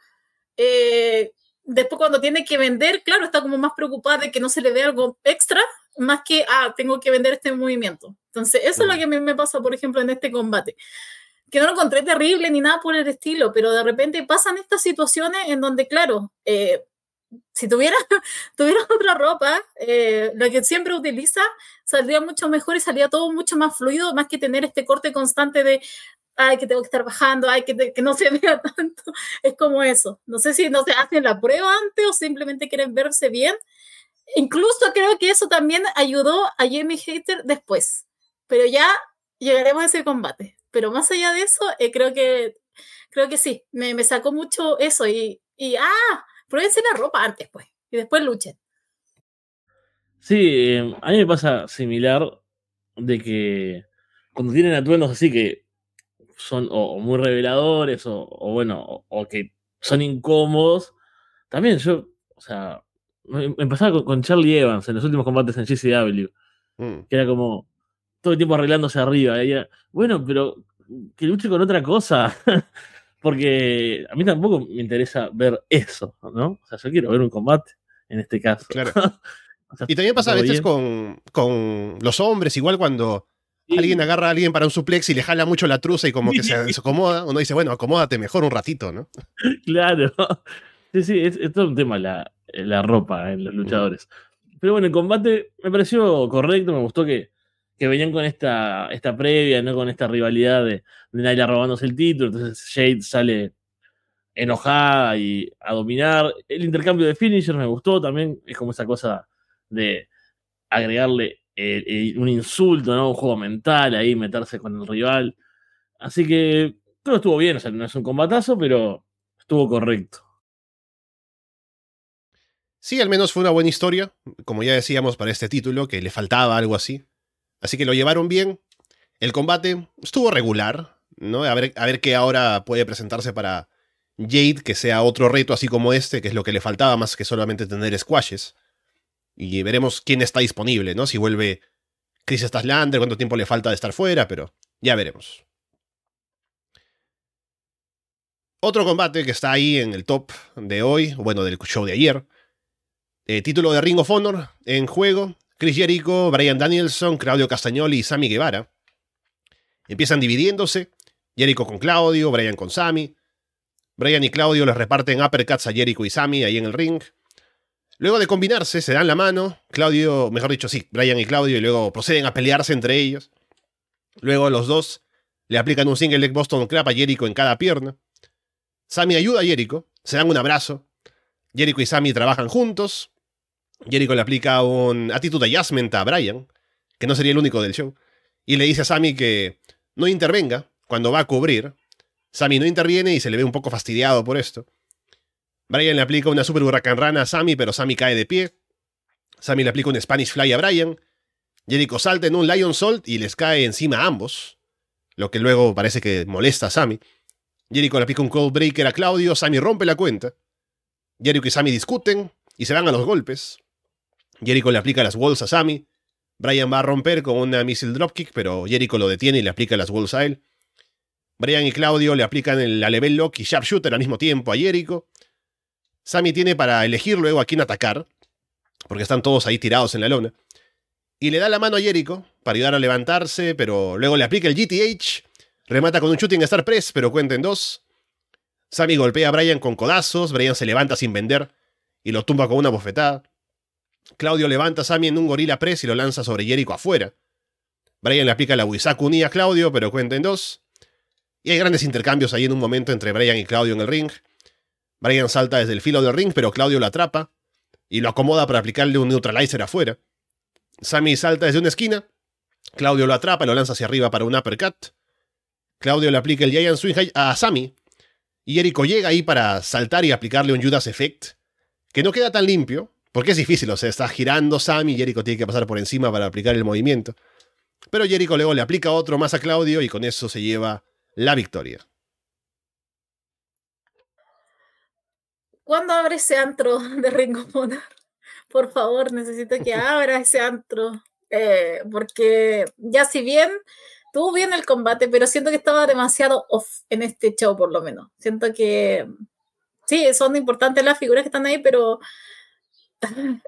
eh, después cuando tiene que vender, claro, está como más preocupada de que no se le dé algo extra, más que, ah, tengo que vender este movimiento. Entonces, eso es lo que a mí me pasa, por ejemplo, en este combate. Que no lo encontré terrible ni nada por el estilo, pero de repente pasan estas situaciones en donde, claro, eh, si tuviera, tuviera otra ropa, eh, la que siempre utiliza, saldría mucho mejor y salía todo mucho más fluido, más que tener este corte constante de, ay, que tengo que estar bajando, ay, que, que no se vea tanto. Es como eso. No sé si no se hacen la prueba antes o simplemente quieren verse bien. incluso creo que eso también ayudó a Jamie Hater después. Pero ya llegaremos a ese combate. Pero más allá de eso, eh, creo que creo que sí. Me, me, sacó mucho eso. Y, y ah, pruébense la ropa antes, pues. Y después luchen. Sí, em, a mí me pasa similar de que cuando tienen atuendos así que son o, muy reveladores o, o bueno, o, que son incómodos, también yo, o sea, me, me pasaba con, Charlie Evans en los últimos combates en GCW, mm. que era como todo el tiempo arreglándose arriba. Y bueno, pero que luche con otra cosa. Porque a mí tampoco me interesa ver eso, ¿no? O sea, yo quiero ver un combate en este caso. Claro. y también pasa a veces con, con, los hombres, igual cuando alguien agarra a alguien para un suplex y le jala mucho la truza y como que se desacomoda, uno dice, bueno, acomódate mejor un ratito, ¿no? Claro. Sí, sí, es, todo un tema la, la ropa en los luchadores. Pero bueno, el combate me pareció correcto, me gustó que, que venían con esta, esta previa, ¿no? Con esta rivalidad de, de Naila robándose el título, entonces Jade sale enojada y a dominar. El intercambio de finishers me gustó también, es como esa cosa de agregarle eh, eh, un insulto, ¿no? Un juego mental ahí, meterse con el rival. Así que todo estuvo bien, o sea, no es un combatazo, pero estuvo correcto. Sí, al menos fue una buena historia, como ya decíamos para este título, que le faltaba algo así. Así que lo llevaron bien. El combate estuvo regular, ¿no? A ver, a ver qué ahora puede presentarse para Jade, que sea otro reto así como este, que es lo que le faltaba más que solamente tener squashes. Y veremos quién está disponible, ¿no? Si vuelve Chris Staslander, cuánto tiempo le falta de estar fuera, pero ya veremos. Otro combate que está ahí en el top de hoy, bueno, del show de ayer. Eh, título de Ring of Honor en juego. Chris Jericho, Brian Danielson, Claudio Castagnoli y Sammy Guevara. Empiezan dividiéndose. Jericho con Claudio, Brian con Sammy. Brian y Claudio les reparten uppercuts a Jericho y Sammy ahí en el ring. Luego de combinarse, se dan la mano. Claudio, mejor dicho, sí, Brian y Claudio, y luego proceden a pelearse entre ellos. Luego los dos le aplican un single leg Boston Crab a Jericho en cada pierna. Sammy ayuda a Jericho, se dan un abrazo. Jericho y Sammy trabajan juntos. Jericho le aplica un attitude adjustment a Brian, que no sería el único del show, y le dice a Sammy que no intervenga cuando va a cubrir. Sammy no interviene y se le ve un poco fastidiado por esto. Brian le aplica una super huracán rana a Sammy, pero Sammy cae de pie. Sammy le aplica un Spanish Fly a Brian. Jericho salta en un Lion Salt y les cae encima a ambos, lo que luego parece que molesta a Sammy. Jericho le aplica un Cold Breaker a Claudio, Sammy rompe la cuenta. Jericho y Sammy discuten y se van a los golpes. Jericho le aplica las walls a Sammy. Brian va a romper con una missile dropkick, pero Jericho lo detiene y le aplica las walls a él. Brian y Claudio le aplican la level lock y sharpshooter al mismo tiempo a Jericho. Sammy tiene para elegir luego a quién atacar, porque están todos ahí tirados en la lona. Y le da la mano a Jericho para ayudar a levantarse, pero luego le aplica el GTH, remata con un shooting star press, pero cuenta en dos. Sammy golpea a Brian con codazos, Brian se levanta sin vender y lo tumba con una bofetada. Claudio levanta a Sammy en un gorila press y lo lanza sobre Jericho afuera. Brian le aplica la Wisaku a Claudio, pero cuenta en dos. Y hay grandes intercambios ahí en un momento entre Brian y Claudio en el ring. Brian salta desde el filo del ring, pero Claudio lo atrapa y lo acomoda para aplicarle un neutralizer afuera. Sammy salta desde una esquina. Claudio lo atrapa y lo lanza hacia arriba para un uppercut. Claudio le aplica el Giant Swing a Sammy. Y Jericho llega ahí para saltar y aplicarle un Judas Effect, que no queda tan limpio, porque es difícil, o sea, está girando Sammy y Jericho tiene que pasar por encima para aplicar el movimiento. Pero Jericho luego le aplica otro más a Claudio y con eso se lleva la victoria. ¿Cuándo abre ese antro de Ringo Honor? Por favor, necesito que abra ese antro. Eh, porque ya si bien tuvo bien el combate, pero siento que estaba demasiado off en este show, por lo menos. Siento que sí, son importantes las figuras que están ahí, pero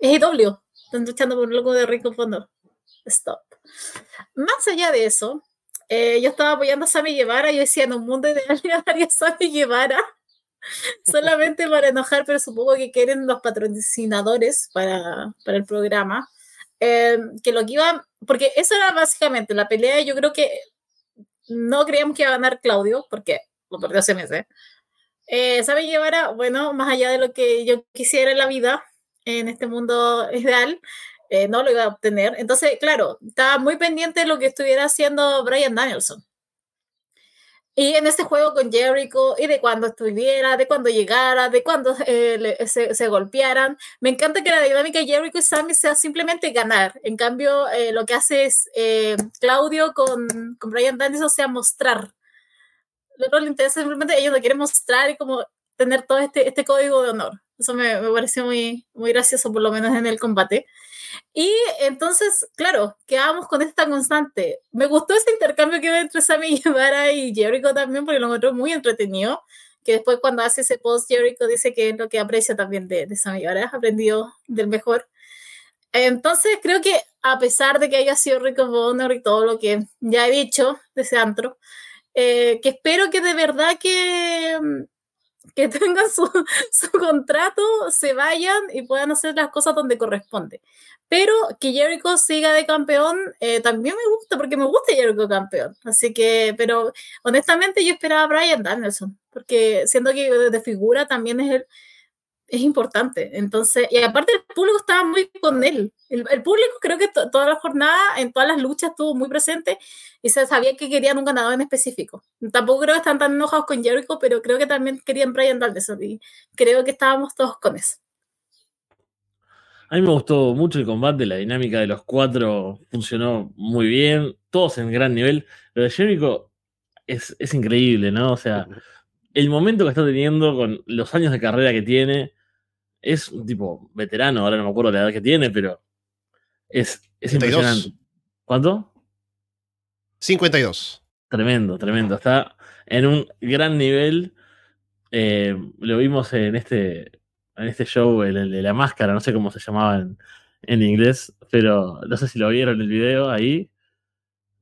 es IW. Están luchando por un loco de Ringo Honor. Stop. Más allá de eso, eh, yo estaba apoyando a Sammy Guevara. Yo decía, en un mundo ideal, haría Sammy Guevara solamente para enojar, pero supongo que quieren los patrocinadores para, para el programa. Eh, que lo que iba, porque eso era básicamente la pelea, yo creo que no creíamos que iba a ganar Claudio, porque lo perdió hace meses. Eh, Sabe Guevara, bueno, más allá de lo que yo quisiera en la vida, en este mundo ideal, eh, no lo iba a obtener. Entonces, claro, estaba muy pendiente de lo que estuviera haciendo Brian Danielson. Y en este juego con Jericho, y de cuando estuviera, de cuando llegara, de cuando eh, se, se, golpearan. Me encanta que la dinámica de Jericho y Sammy sea simplemente ganar. En cambio, eh, lo que hace es eh, Claudio con, con Brian Danielson sea mostrar. Lo que le interesa simplemente, ellos lo quieren mostrar y como tener todo este, este código de honor. Eso me, me pareció muy, muy gracioso, por lo menos en el combate. Y entonces, claro, quedamos con esta constante. Me gustó ese intercambio que hubo entre Sammy Guevara y Jericho también, porque lo encontré muy entretenido. Que después, cuando hace ese post, Jericho dice que es lo que aprecia también de, de Sammy Guevara, aprendido del mejor. Entonces, creo que a pesar de que haya sido Rico Bonner y todo lo que ya he dicho de ese antro, eh, que espero que de verdad que que tengan su, su, contrato, se vayan y puedan hacer las cosas donde corresponde. Pero que Jericho siga de campeón eh, también me gusta, porque me gusta Jericho campeón. Así que, pero honestamente yo esperaba a Brian Danielson, porque siendo que de figura también es el, es importante. Entonces, y aparte el público estaba muy con él. El, el público creo que toda la jornada, en todas las luchas, estuvo muy presente y se sabía que querían un ganador en específico. Tampoco creo que están tan enojados con Jericho, pero creo que también querían Brian Danielson y creo que estábamos todos con eso. A mí me gustó mucho el combate, la dinámica de los cuatro funcionó muy bien, todos en gran nivel. Lo de Jericho es, es increíble, ¿no? O sea, el momento que está teniendo con los años de carrera que tiene, es un tipo veterano, ahora no me acuerdo la edad que tiene, pero es, es impresionante. ¿Cuánto? 52. Tremendo, tremendo. Está en un gran nivel. Eh, lo vimos en este, en este show, el, de la máscara, no sé cómo se llamaba en, en, inglés, pero no sé si lo vieron en el video ahí.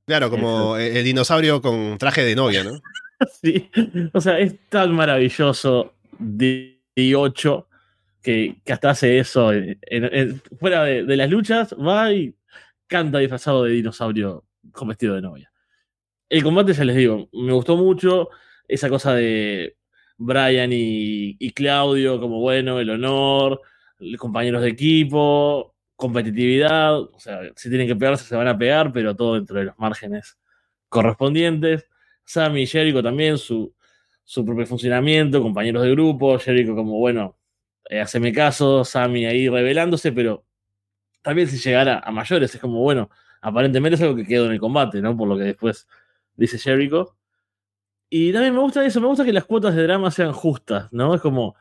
Claro, como el, el dinosaurio con traje de novia, ¿no? sí, o sea, es tan maravilloso de 8 que, que hasta hace eso. Fuera de, de, las luchas, va y canta disfrazado de dinosaurio con vestido de novia. El combate, ya les digo, me gustó mucho esa cosa de Brian y, y Claudio, como bueno, el honor, compañeros de equipo, competitividad. O sea, si tienen que pegarse, se van a pegar, pero todo dentro de los márgenes correspondientes. Sammy y Jericho también, su, su propio funcionamiento, compañeros de grupo, Jericho como, bueno, eh, haceme caso, Sammy ahí revelándose, pero también si llegara a mayores es como, bueno, aparentemente es algo que quedó en el combate, ¿no? Por lo que después dice Jericho. Y también me gusta eso, me gusta que las cuotas de drama sean justas, ¿no? Es como,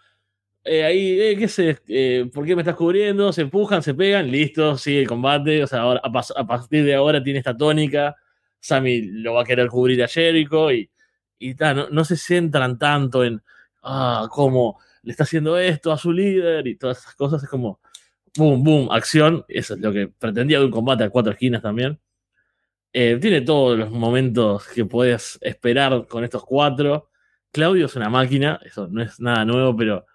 eh, ahí, eh, ¿qué sé? Eh, ¿Por qué me estás cubriendo? Se empujan, se pegan, listo, sigue el combate. O sea, ahora, a, a, partir de ahora tiene esta tónica. Sammy lo va a querer cubrir a Jericho y, y no, no, se centran tanto en, ah, cómo le está haciendo esto a su líder y todas esas cosas. Es como, boom, boom, acción. Eso es lo que pretendía de un combate a cuatro esquinas también. Eh, tiene todos los momentos que puedes esperar con estos cuatro. Claudio es una máquina, eso no es nada nuevo, pero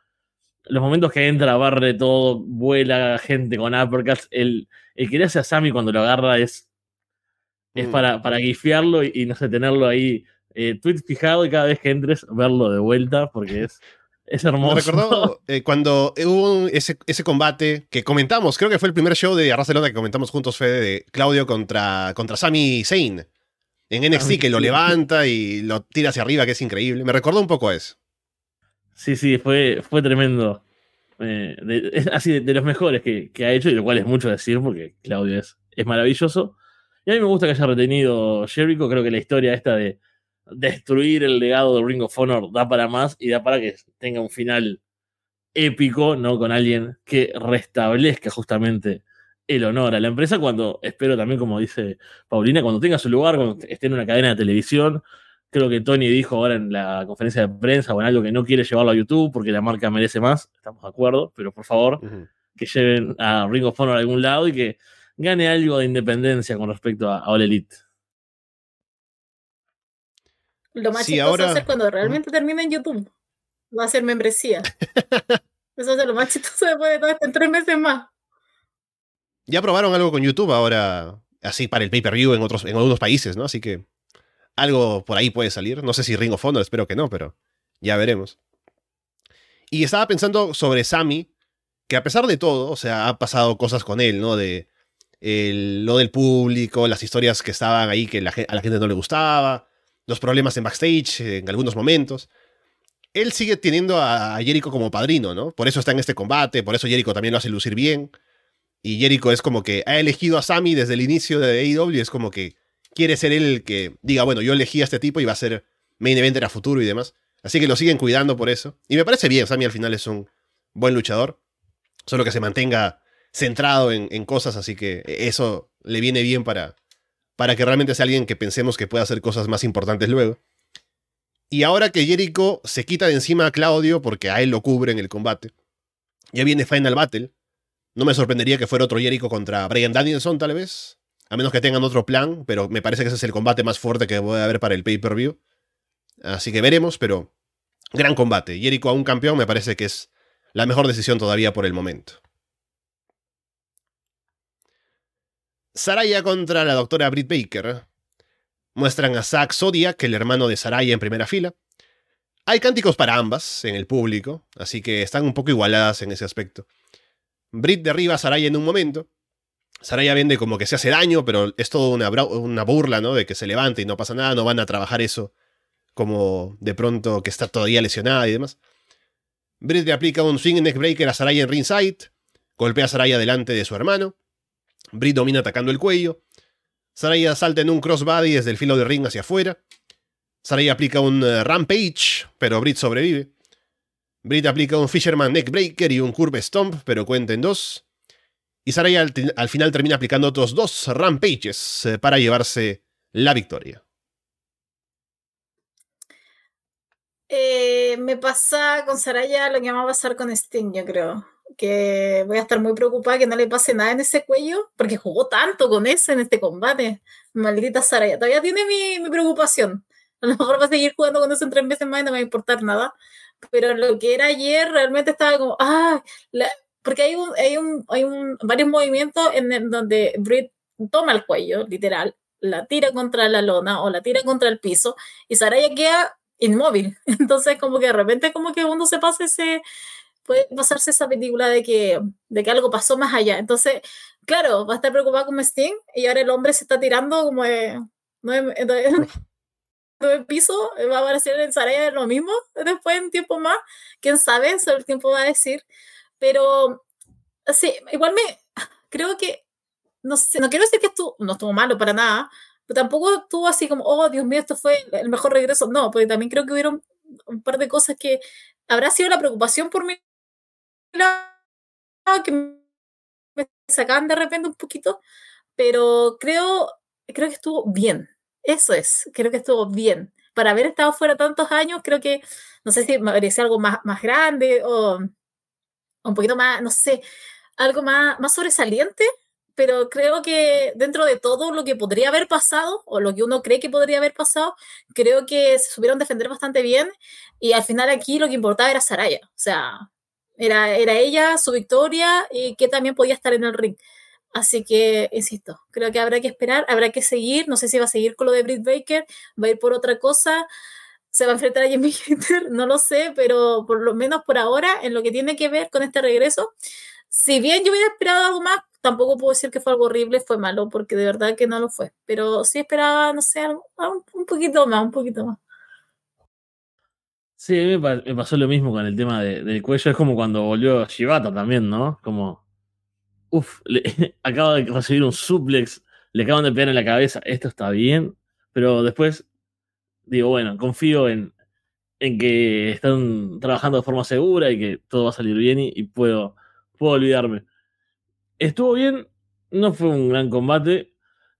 los momentos que entra, barre todo, vuela gente con uppercuts, el, el que le hace a Sammy cuando lo agarra es, es mm. para, para guifiarlo y, y, no sé, tenerlo ahí, eh, tweet fijado y cada vez que entres, verlo de vuelta, porque es, es hermoso. Me recordó eh, cuando hubo ese, ese, combate que comentamos, creo que fue el primer show de Arras de Lona que comentamos juntos, Fede, de Claudio contra, contra Sami Zayn. En NXT, ah, que lo levanta y lo tira hacia arriba, que es increíble. Me recordó un poco a eso. Sí, sí, fue, fue tremendo. Eh, de, es así de, de, los mejores que, que, ha hecho, y lo cual es mucho decir porque Claudio es, es maravilloso. Y a mí me gusta que haya retenido Jericho. Creo que la historia esta de destruir el legado de Ring of Honor da para más y da para que tenga un final épico, ¿no? Con alguien que restablezca justamente el honor a la empresa cuando, espero también, como dice Paulina, cuando tenga su lugar, cuando esté en una cadena de televisión. Creo que Tony dijo ahora en la conferencia de prensa o en algo que no quiere llevarlo a YouTube porque la marca merece más, estamos de acuerdo, pero por favor, uh -huh. que lleven a Ring of Honor a algún lado y que gane algo de independencia con respecto a, a All Elite. Lo más sí, chistoso ahora... va a ser cuando realmente termine en YouTube. Va a ser membresía. Eso va a ser lo más chistoso después de todo esto en tres meses más. Ya probaron algo con YouTube ahora, así para el pay-per-view en otros, en algunos países, ¿no? Así que algo por ahí puede salir. No sé si Ring of Honor, espero que no, pero ya veremos. Y estaba pensando sobre Sammy que a pesar de todo, o sea, ha pasado cosas con él, ¿no? De lo del público, las historias que estaban ahí que a la gente no le gustaba, los problemas en backstage en algunos momentos. Él sigue teniendo a Jericho como padrino, ¿no? Por eso está en este combate, por eso Jericho también lo hace lucir bien. Y Jericho es como que ha elegido a Sammy desde el inicio de AEW, es como que quiere ser él el que diga, bueno, yo elegí a este tipo y va a ser main eventer a futuro y demás. Así que lo siguen cuidando por eso. Y me parece bien, Sammy al final es un buen luchador. Solo que se mantenga centrado en, cosas, así que eso le viene bien para, para que realmente sea alguien que pensemos que pueda hacer cosas más importantes luego. Y ahora que Jericho se quita de encima a Claudio porque a él lo cubre en el combate, ya viene Final Battle. No me sorprendería que fuera otro Jericho contra Brian Danielson, tal vez. A menos que tengan otro plan, pero me parece que ese es el combate más fuerte que puede haber para el pay-per-view. Así que veremos, pero gran combate. Jericho a un campeón me parece que es la mejor decisión todavía por el momento. Saraya contra la doctora Britt Baker. Muestran a Zack Zodiac, el hermano de Saraya, en primera fila. Hay cánticos para ambas en el público, así que están un poco igualadas en ese aspecto. Britt derriba a Saraya en un momento. Saraya vende como que se hace daño, pero es todo una, burla, ¿no? De que se levante y no pasa nada, no van a trabajar eso como de pronto que está todavía lesionada y demás. Britt le aplica un swing neckbreaker a Saraya en ringside, golpea a Saraya delante de su hermano. Britt domina atacando el cuello. Saraya salta en un crossbody desde el filo de ring hacia afuera. Saraya aplica un eh, rampage, pero Britt sobrevive. Britt aplica un Fisherman Neckbreaker y un Curve Stomp, pero cuenta en dos. Y Saraya al, final termina aplicando otros dos Rampages eh, para llevarse la victoria. Eh, me pasa con Saraya lo que me va a pasar con Sting, yo creo que voy a estar muy preocupada que no le pase nada en ese cuello, porque jugó tanto con ese en este combate. Maldita Saraya. Todavía tiene mi, preocupación. A lo mejor va a seguir jugando con eso en tres meses más y no me va a importar nada. Pero lo que era ayer realmente estaba como, ah, porque hay, un, hay, un, hay un, varios movimientos en donde Britt toma el cuello, literal, la tira contra la lona o la tira contra el piso y Saraya queda inmóvil. Entonces, como que de repente, como que uno se pasa ese, puede pasarse esa película de que, de que algo pasó más allá. Entonces, claro, va a estar preocupado con Sting y ahora el hombre se está tirando como de nueve, piso, va a aparecer en Saraya lo mismo después en tiempo más, quién sabe, sobre el tiempo va a decir, pero sí, igual me, creo que, no sé, no quiero decir que estuvo, no estuvo malo para nada, pero tampoco estuvo así como, oh, Dios mío, esto fue el mejor regreso, no, porque también creo que hubieron un par de cosas que habrá sido la preocupación por mí que me sacaban de repente un poquito, pero creo, creo que estuvo bien. Eso es, creo que estuvo bien. Para haber estado fuera tantos años, creo que, no sé si me merecía algo más, más grande o, un poquito más, no sé, algo más, más sobresaliente, pero creo que dentro de todo lo que podría haber pasado, o lo que uno cree que podría haber pasado, creo que se supieron defender bastante bien, y al final aquí lo que importaba era Saraya, o sea, era, era ella, su victoria y que también podía estar en el ring. Así que, insisto, creo que habrá que esperar, habrá que seguir. No sé si va a seguir con lo de Britt Baker, va a ir por otra cosa, se va a enfrentar a Jimmy Hater, no lo sé, pero por lo menos por ahora, en lo que tiene que ver con este regreso, si bien yo hubiera esperado algo más, tampoco puedo decir que fue algo horrible, fue malo, porque de verdad que no lo fue. Pero sí esperaba, no sé, un poquito más, un poquito más. Sí, me, pasó lo mismo con el tema del cuello. Es como cuando volvió Shibata también, ¿no? Como, uff, acaba de recibir un suplex, le acaban de pegar en la cabeza, esto está bien, pero después digo, bueno, confío en, en que están trabajando de forma segura y que todo va a salir bien y, puedo, puedo olvidarme. Estuvo bien, no fue un gran combate.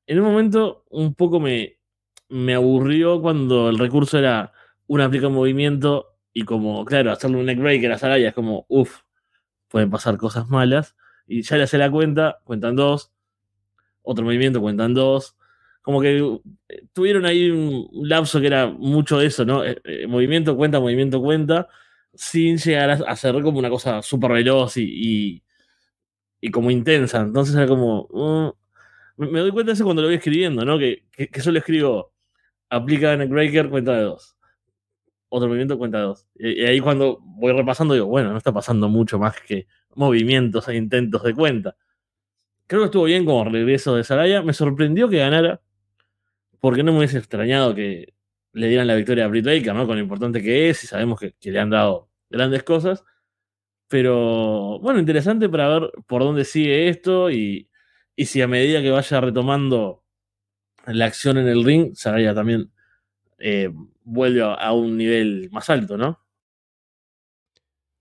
En un momento un poco me, me aburrió cuando el recurso era uno aplica un movimiento y como, claro, hacerle un neckbreaker a Saraya es como, uff, pueden pasar cosas malas. Y ya le hace la cuenta, cuentan dos. Otro movimiento, cuentan dos. Como que eh, tuvieron ahí un lapso que era mucho de eso, ¿no? Eh, eh, movimiento, cuenta, movimiento, cuenta. Sin llegar a hacer como una cosa súper veloz y, y, como intensa. Entonces era como. Mm, me doy cuenta de eso cuando lo voy escribiendo, ¿no? Que, que, que solo escribo aplica neckbreaker, cuenta de dos otro movimiento cuenta dos. Y, ahí cuando voy repasando digo, bueno, no está pasando mucho más que movimientos e intentos de cuenta. Creo que estuvo bien como regreso de Saraya. Me sorprendió que ganara, porque no me hubiese extrañado que le dieran la victoria a Britt Baker, ¿no? Con lo importante que es y sabemos que, le han dado grandes cosas. Pero bueno, interesante para ver por dónde sigue esto y, y si a medida que vaya retomando la acción en el ring, Saraya también eh, vuelve a, un nivel más alto, ¿no?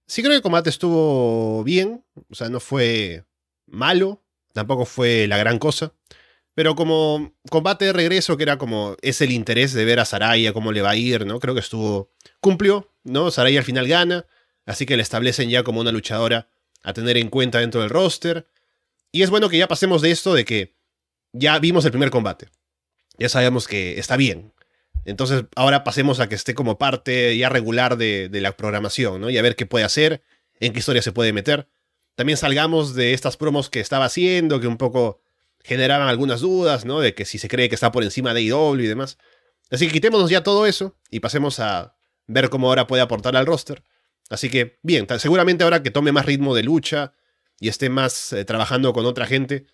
Sí creo que el combate estuvo bien, o sea, no fue malo, tampoco fue la gran cosa, pero como combate de regreso, que era como, es el interés de ver a Saraya, cómo le va a ir, ¿no? Creo que estuvo, cumplió, ¿no? Saraya al final gana, así que le establecen ya como una luchadora a tener en cuenta dentro del roster. Y es bueno que ya pasemos de esto de que ya vimos el primer combate. Ya sabemos que está bien, entonces ahora pasemos a que esté como parte ya regular de, la programación, ¿no? Y a ver qué puede hacer, en qué historia se puede meter. También salgamos de estas promos que estaba haciendo, que un poco generaban algunas dudas, ¿no? De que si se cree que está por encima de IW y demás. Así que quitémonos ya todo eso y pasemos a ver cómo ahora puede aportar al roster. Así que, bien, seguramente ahora que tome más ritmo de lucha y esté más eh, trabajando con otra gente,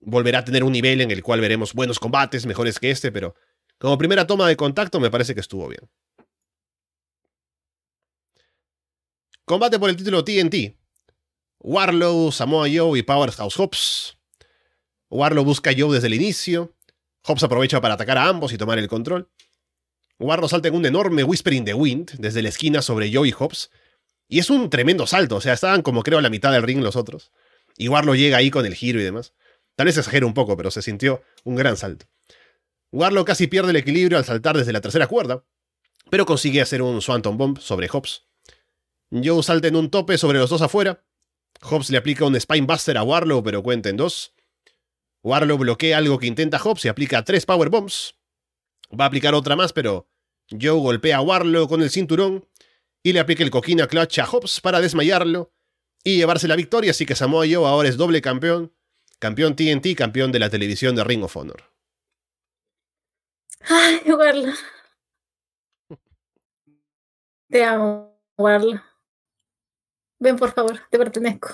volverá a tener un nivel en el cual veremos buenos combates, mejores que este, pero como primera toma de contacto me parece que estuvo bien. Combate por el título TNT. Warlow, Samoa Joe y Powerhouse Hobbs. Warlow busca a Joe desde el inicio. Hobbs aprovecha para atacar a ambos y tomar el control. Warlow salta en un enorme Whispering the Wind desde la esquina sobre Joe y Hobbs. Y es un tremendo salto, o sea, estaban como creo a la mitad del ring los otros. Y Warlow llega ahí con el giro y demás. Tal vez exagero un poco, pero se sintió un gran salto. Warlow casi pierde el equilibrio al saltar desde la tercera cuerda, pero consigue hacer un Swanton Bomb sobre Hobbs. Joe salta en un tope sobre los dos afuera. Hobbs le aplica un Spinebuster a Warlow, pero cuenta en dos. Warlow bloquea algo que intenta Hobbs y aplica tres Power Bombs. Va a aplicar otra más, pero Joe golpea a Warlow con el cinturón y le aplica el coquina clutch a Hobbs para desmayarlo y llevarse la victoria, así que Samoa Joe ahora es doble campeón, campeón TNT, campeón de la televisión de Ring of Honor. Ay, Warlo. Te amo, Warlo. Ven, por favor, te pertenezco.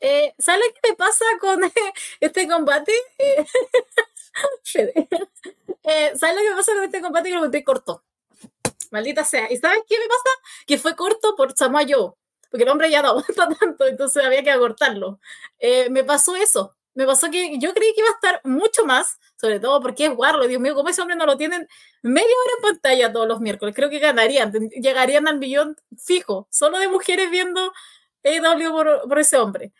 Eh, ¿Sabes que te pasa con este combate? Eh, ¿Sabes lo que pasa con este combate? Que lo te corto. Maldita sea. ¿Y sabes qué me pasa? Que fue corto por Samoa. Porque el hombre ya no aguanta tanto, entonces había que acortarlo. Eh, me pasó eso. Me pasó que yo creí que iba a estar mucho más sobre todo porque es Warlock, Dios mío, como ese hombre no lo tienen media hora en pantalla todos los miércoles, creo que ganarían, llegarían al millón fijo, solo de mujeres viendo AW por, por ese hombre.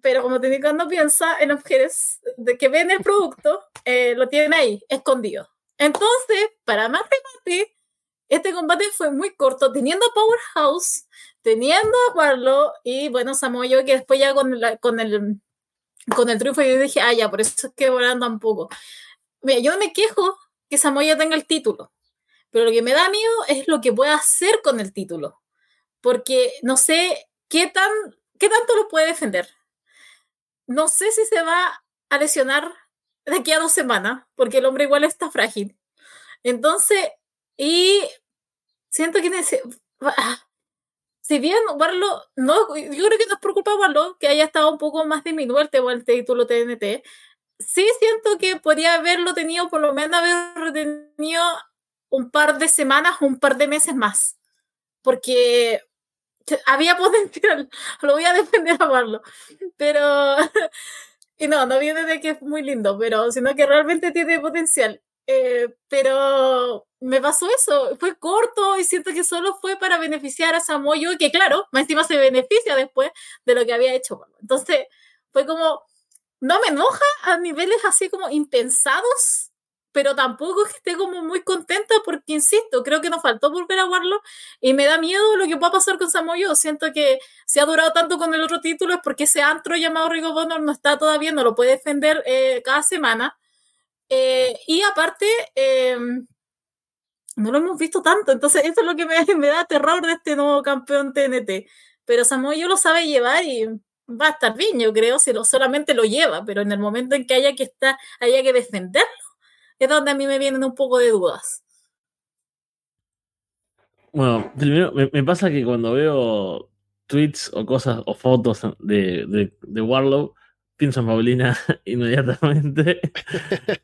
Pero como te cuando piensa en las mujeres de que ven el producto, eh, lo tienen ahí, escondido. Entonces, para más remate, este combate fue muy corto, teniendo Powerhouse, teniendo a y bueno, Samoyo, que después ya con el con el triunfo yo dije, ah, ya, por eso es que volando un poco. Mira, yo me quejo que Samoya tenga el título, pero lo que me da miedo es lo que pueda hacer con el título, porque no sé qué, tan, qué tanto lo puede defender. No sé si se va a lesionar de aquí a dos semanas, porque el hombre igual está frágil. Entonces, y siento que si bien Warlock, no, yo creo que no es por culpa de Warlock que haya estado un poco más diminuto el título TNT, sí siento que podría haberlo tenido, por lo menos haber tenido un par de semanas o un par de meses más. Porque había potencial. Lo voy a defender a Warlock. Pero. y no, no viene de que es muy lindo, pero sino que realmente tiene potencial. Eh, pero me pasó eso, fue corto y siento que solo fue para beneficiar a Samoyo, que claro, más encima se beneficia después de lo que había hecho. Entonces, fue como, no me enoja a niveles así como impensados, pero tampoco es que esté como muy contenta porque, insisto, creo que nos faltó volver a Warlock y me da miedo lo que pueda pasar con Samoyo. Siento que si ha durado tanto con el otro título es porque ese antro llamado Rigo Bonor no está todavía, no lo puede defender eh, cada semana eh, y aparte, eh, no lo hemos visto tanto, entonces eso es lo que me, da terror de este nuevo campeón TNT. Pero Samoa yo lo sabe llevar y va a estar bien, yo creo, si lo, solamente lo lleva, pero en el momento en que haya que estar, haya que defenderlo, es donde a mí me vienen un poco de dudas. Bueno, primero me, me pasa que cuando veo tweets o cosas o fotos de, de, de Warlow, pienso en Paulina inmediatamente.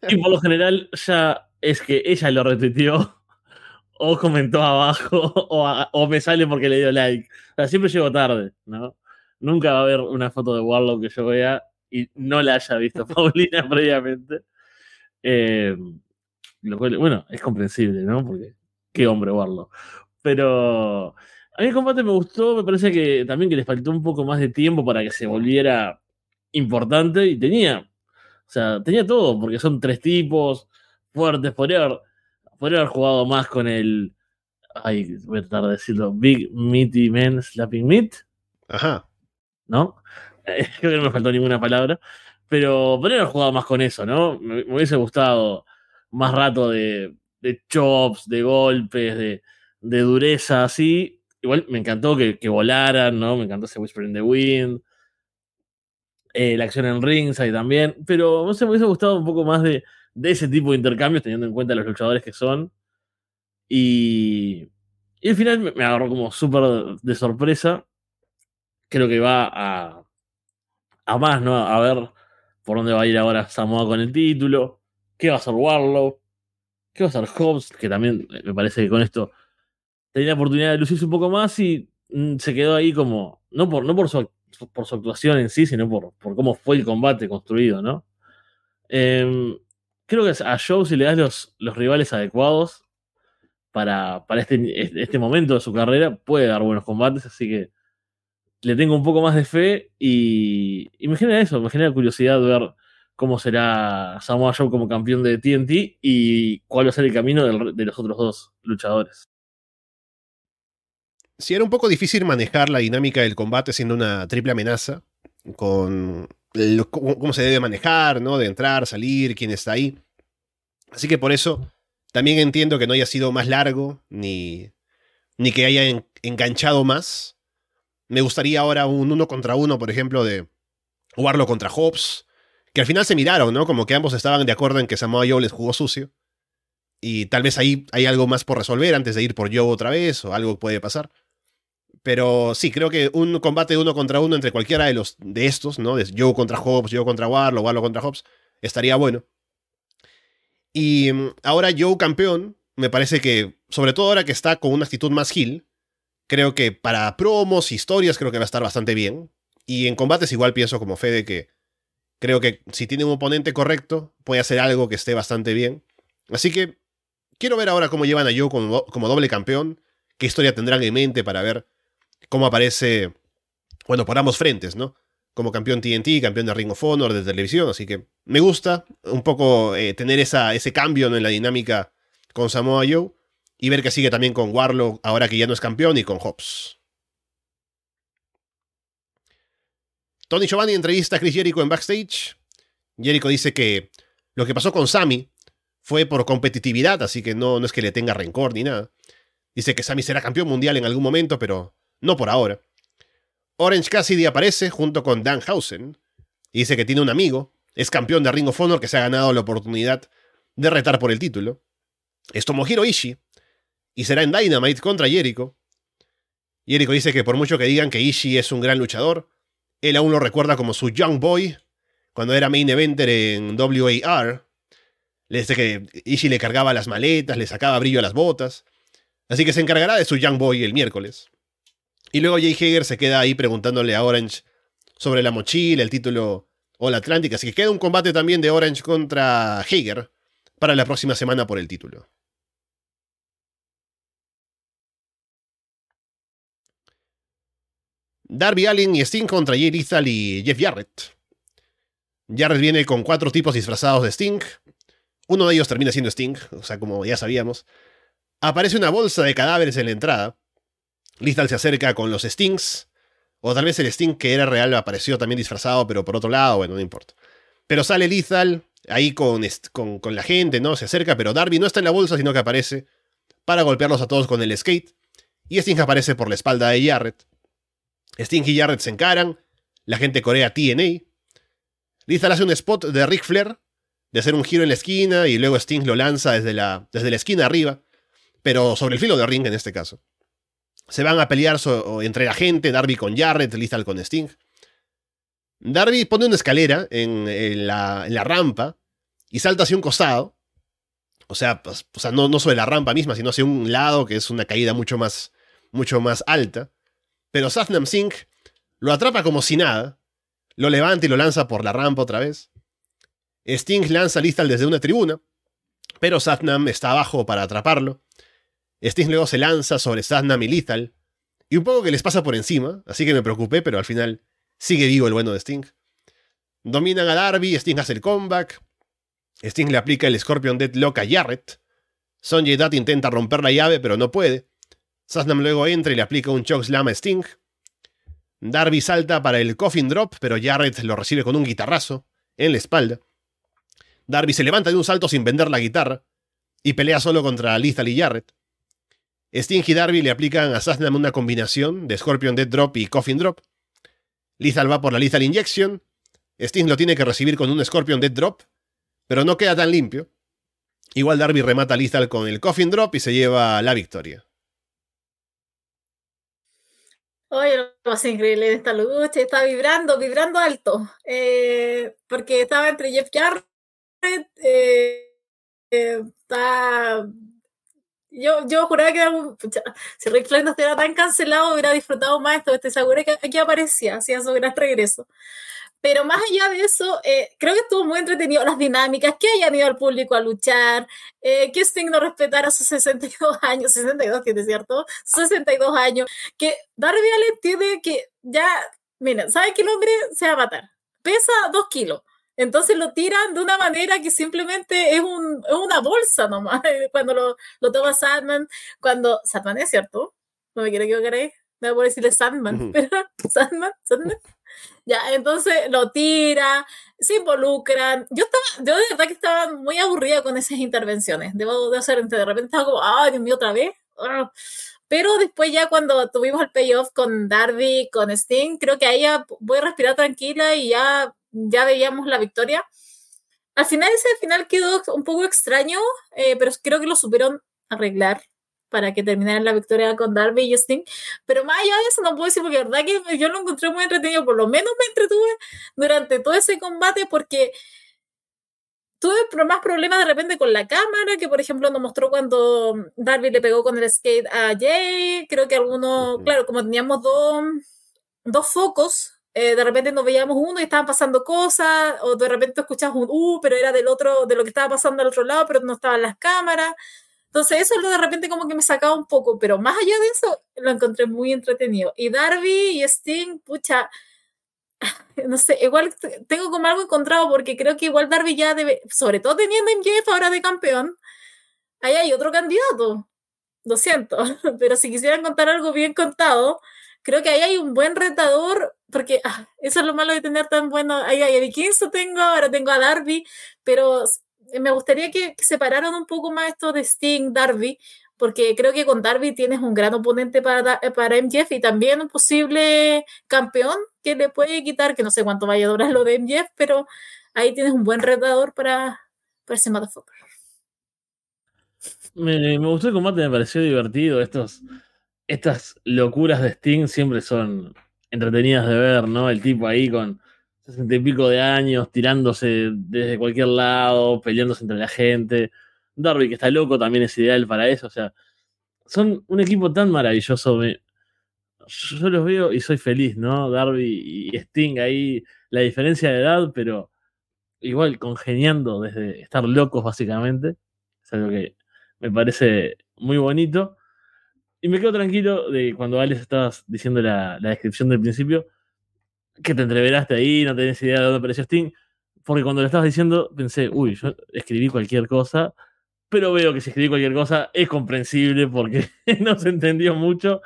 y por lo general ya es que ella lo retuiteó o comentó abajo o, o me sale porque le dio like. O sea, siempre llego tarde, ¿no? Nunca va a haber una foto de Warlock que yo vea y no la haya visto Paulina previamente. Eh, lo cual, bueno, es comprensible, ¿no? Porque qué hombre Warlock. Pero a mí el combate me gustó, me parece que también que les faltó un poco más de tiempo para que se volviera importante y tenía, o sea, tenía todo, porque son tres tipos fuertes, podría haber, podría haber jugado más con el, ay, voy a tratar de decirlo, Big Meaty Man Slapping Meat, Ajá. ¿no? Eh, Creo que no me faltó ninguna palabra, pero podría haber jugado más con eso, ¿no? Me, me hubiese gustado más rato de, de chops, de golpes, de, de dureza, así. Igual me encantó que, que volaran, ¿no? Me encantó ese Whisper in the Wind. Eh, la acción en ringside también. Pero no sé, me hubiese gustado un poco más de, de ese tipo de intercambios, teniendo en cuenta los luchadores que son. Y, y al final me, agarró como súper de sorpresa. Creo que va a, a más, ¿no? A ver por dónde va a ir ahora Samoa con el título. ¿Qué va a hacer Warlow? ¿Qué va a hacer Hobbs? Que también me parece que con esto tenía la oportunidad de lucirse un poco más y mm, se quedó ahí como, no por, no por, su, por su actuación en sí, sino por, por cómo fue el combate construido, ¿no? Em, creo que a Joe si le das los, los rivales adecuados para, para este, este momento de su carrera, puede dar buenos combates, así que le tengo un poco más de fe y, y me genera eso, me genera curiosidad ver cómo será Samoa Joe como campeón de TNT y cuál va a ser el camino de los otros dos luchadores. Sí, era un poco difícil manejar la dinámica del combate siendo una triple amenaza, con cómo, se debe manejar, ¿no? De entrar, salir, quién está ahí. Así que por eso también entiendo que no haya sido más largo, ni, ni que haya en- enganchado más. Me gustaría ahora un uno contra uno, por ejemplo, de jugarlo contra Hobbs, que al final se miraron, ¿no? Como que ambos estaban de acuerdo en que Samoa Joe les jugó sucio. Y tal vez ahí hay algo más por resolver antes de ir por Joe otra vez, o algo puede pasar. Pero sí, creo que un combate uno contra uno entre cualquiera de los de estos, ¿no? De Joe contra Hobbs, Joe contra Warlock, Warlock contra Hobbs, estaría bueno. Y mm, ahora Joe campeón, me parece que, sobre todo ahora que está con una actitud más heel, creo que para promos, historias, creo que va a estar bastante bien. Y en combates igual pienso como Fede que creo que si tiene un oponente correcto, puede hacer algo que esté bastante bien. Así que quiero ver ahora cómo llevan a Joe como, como doble campeón, qué historia tendrán en mente para ver cómo aparece, bueno, por ambos frentes, ¿no? Como campeón TNT, campeón de Ring of Honor de televisión, así que me gusta un poco eh, tener esa, ese cambio en la dinámica con Samoa Joe y ver que sigue también con Warlock ahora que ya no es campeón y con Hobbs. Tony Giovanni entrevista a Chris Jericho en backstage. Jericho dice que lo que pasó con Sammy fue por competitividad, así que no, no es que le tenga rencor ni nada. Dice que Sammy será campeón mundial en algún momento, pero no por ahora. Orange Cassidy aparece junto con Dan Housen y dice que tiene un amigo, es campeón de Ring of Honor que se ha ganado la oportunidad de retar por el título. Es Tomohiro Ishii y será en Dynamite contra Jericho. Jericho dice que por mucho que digan que Ishii es un gran luchador, él aún lo recuerda como su Young Boy cuando era main eventer en WAR. Le dice que Ishii le cargaba las maletas, le sacaba brillo a las botas. Así que se encargará de su Young Boy el miércoles. Y luego Jay Hager se queda ahí preguntándole a Orange sobre la mochila, el título All Atlantic. Así que queda un combate también de Orange contra Hager para la próxima semana por el título. Darby Allin y Sting contra Jay Lethal y Jeff Jarrett. Jarrett viene con cuatro tipos disfrazados de Sting. Uno de ellos termina siendo Sting, o sea, como ya sabíamos. Aparece una bolsa de cadáveres en la entrada. Lethal se acerca con los Stings. O tal vez el Sting que era real apareció también disfrazado, pero por otro lado, bueno, no importa. Pero sale Lethal ahí con, con, con la gente, ¿no? Se acerca, pero Darby no está en la bolsa, sino que aparece para golpearlos a todos con el skate. Y Sting aparece por la espalda de Jarrett. Sting y Jarrett se encaran. La gente corea TNA. Lethal hace un spot de Ric Flair, de hacer un giro en la esquina, y luego Sting lo lanza desde la, desde la esquina arriba, pero sobre el filo de ring en este caso. Se van a pelear entre la gente, Darby con Jarrett, Lethal con Sting. Darby pone una escalera en, la, rampa y salta hacia un costado. O sea, pues, no, sobre la rampa misma, sino hacia un lado, que es una caída mucho más, mucho más alta. Pero Satnam Singh lo atrapa como si nada, lo levanta y lo lanza por la rampa otra vez. Sting lanza a desde una tribuna, pero Satnam está abajo para atraparlo. Sting luego se lanza sobre Satnam y Lethal, y un poco que les pasa por encima, así que me preocupé, pero al final sigue vivo el bueno de Sting. Dominan a Darby, Sting hace el comeback. Sting le aplica el Scorpion Deadlock a Jarrett. Sonjay Dutt intenta romper la llave, pero no puede. Satnam luego entra y le aplica un chokeslam a Sting. Darby salta para el coffin drop, pero Jarrett lo recibe con un guitarrazo en la espalda. Darby se levanta de un salto sin vender la guitarra y pelea solo contra Lethal y Jarrett. Sting y Darby le aplican a Satnam una combinación de Scorpion Dead Drop y Coffin Drop. Lethal va por la Lethal Injection. Sting lo tiene que recibir con un Scorpion Dead Drop, pero no queda tan limpio. Igual Darby remata a Lethal con el Coffin Drop y se lleva la victoria. Oye, lo más increíble de esta lucha, está vibrando, vibrando alto, eh, porque estaba entre Jeff Jarrett, eh, eh, está yo, yo juraba que si Rick Flair no estuviera tan cancelado, hubiera disfrutado más esto. Estoy segura que aquí aparecía, hacía su gran regreso. Pero más allá de eso, eh, creo que estuvo muy entretenido las dinámicas, que hayan ido al público a luchar, eh, que Sting no respetara sus 62 años, 62 tiene, ¿cierto? 62 años, que Darby Allin tiene que ya, mira, ¿sabe que el hombre se va a matar? Pesa 2 kilos entonces lo tiran de una manera que simplemente es, un, es una bolsa nomás. Cuando lo, lo toma Sandman, cuando. Sandman es cierto, no me quiero equivocar ahí. No voy a decirle Sandman, pero Sandman, Sandman. Ya, entonces lo tira, se involucran. Yo estaba, yo de verdad que estaba muy aburrida con esas intervenciones. Debo de hacer, de repente estaba como, ay, Dios mío, otra vez. Ah. Pero después ya cuando tuvimos el payoff con Darby, con Sting, creo que ahí ya voy a respirar tranquila y ya ya veíamos la victoria. Al final ese final quedó un poco extraño, eh, pero creo que lo supieron arreglar para que terminaran la victoria con Darby y Sting. Pero más allá de eso no puedo decir, porque la verdad que yo lo encontré muy entretenido, por lo menos me entretuve durante todo ese combate porque tuve más problemas de repente con la cámara, que por ejemplo nos mostró cuando Darby le pegó con el skate a Jay. Creo que algunos, claro, como teníamos dos, dos focos, eh, de repente nos veíamos uno y estaban pasando cosas, o de repente escuchabas un uh, pero era del otro, de lo que estaba pasando al otro lado, pero no estaban las cámaras. Entonces eso de repente como que me sacaba un poco, pero más allá de eso lo encontré muy entretenido. Y Darby y Sting, pucha, no sé, igual tengo como algo encontrado porque creo que igual Darby ya debe, sobre todo teniendo MJF ahora de campeón, ahí hay otro candidato. Lo siento, pero si quisieran contar algo bien contado, creo que ahí hay un buen retador, porque ah, eso es lo malo de tener tan bueno. Ahí, hay a Kingston tengo, ahora tengo a Darby, pero me gustaría que, separaran un poco más esto de Sting, Darby, porque creo que con Darby tienes un gran oponente para, para MJF y también un posible campeón que le puede quitar, que no sé cuánto vaya a durar lo de MJF, pero ahí tienes un buen retador para, para ese motherfucker. Me, me gustó el combate, me pareció divertido. Estos, estas locuras de Sting siempre son entretenidas de ver, ¿no? El tipo ahí con sesenta y pico de años, tirándose desde cualquier lado, peleándose entre la gente. Darby, que está loco, también es ideal para eso. O sea, son un equipo tan maravilloso. yo los veo y soy feliz, ¿no? Darby y Sting ahí, la diferencia de edad, pero igual congeniando desde estar locos, básicamente. Es algo que me parece muy bonito. Y me quedo tranquilo de cuando Alex estabas diciendo la, descripción del principio, que te entreveraste ahí, no tenés idea de dónde apareció Sting, porque cuando lo estabas diciendo pensé, uy, yo escribí cualquier cosa, pero veo que si escribí cualquier cosa es comprensible porque no se entendió mucho.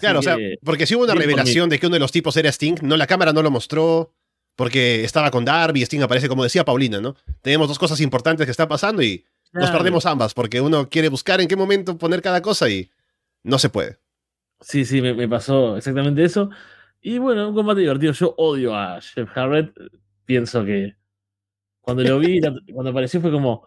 claro, o sea, porque si hubo una revelación de que uno de los tipos era Sting, no, la cámara no lo mostró, porque estaba con Darby, Sting aparece como decía Paulina, ¿no? Tenemos dos cosas importantes que están pasando y nos perdemos ambas, porque uno quiere buscar en qué momento poner cada cosa y no se puede. Sí, sí, me, pasó exactamente eso. Y bueno, un combate divertido. Yo odio a Jeff Jarrett. Pienso que cuando lo vi, cuando apareció fue como,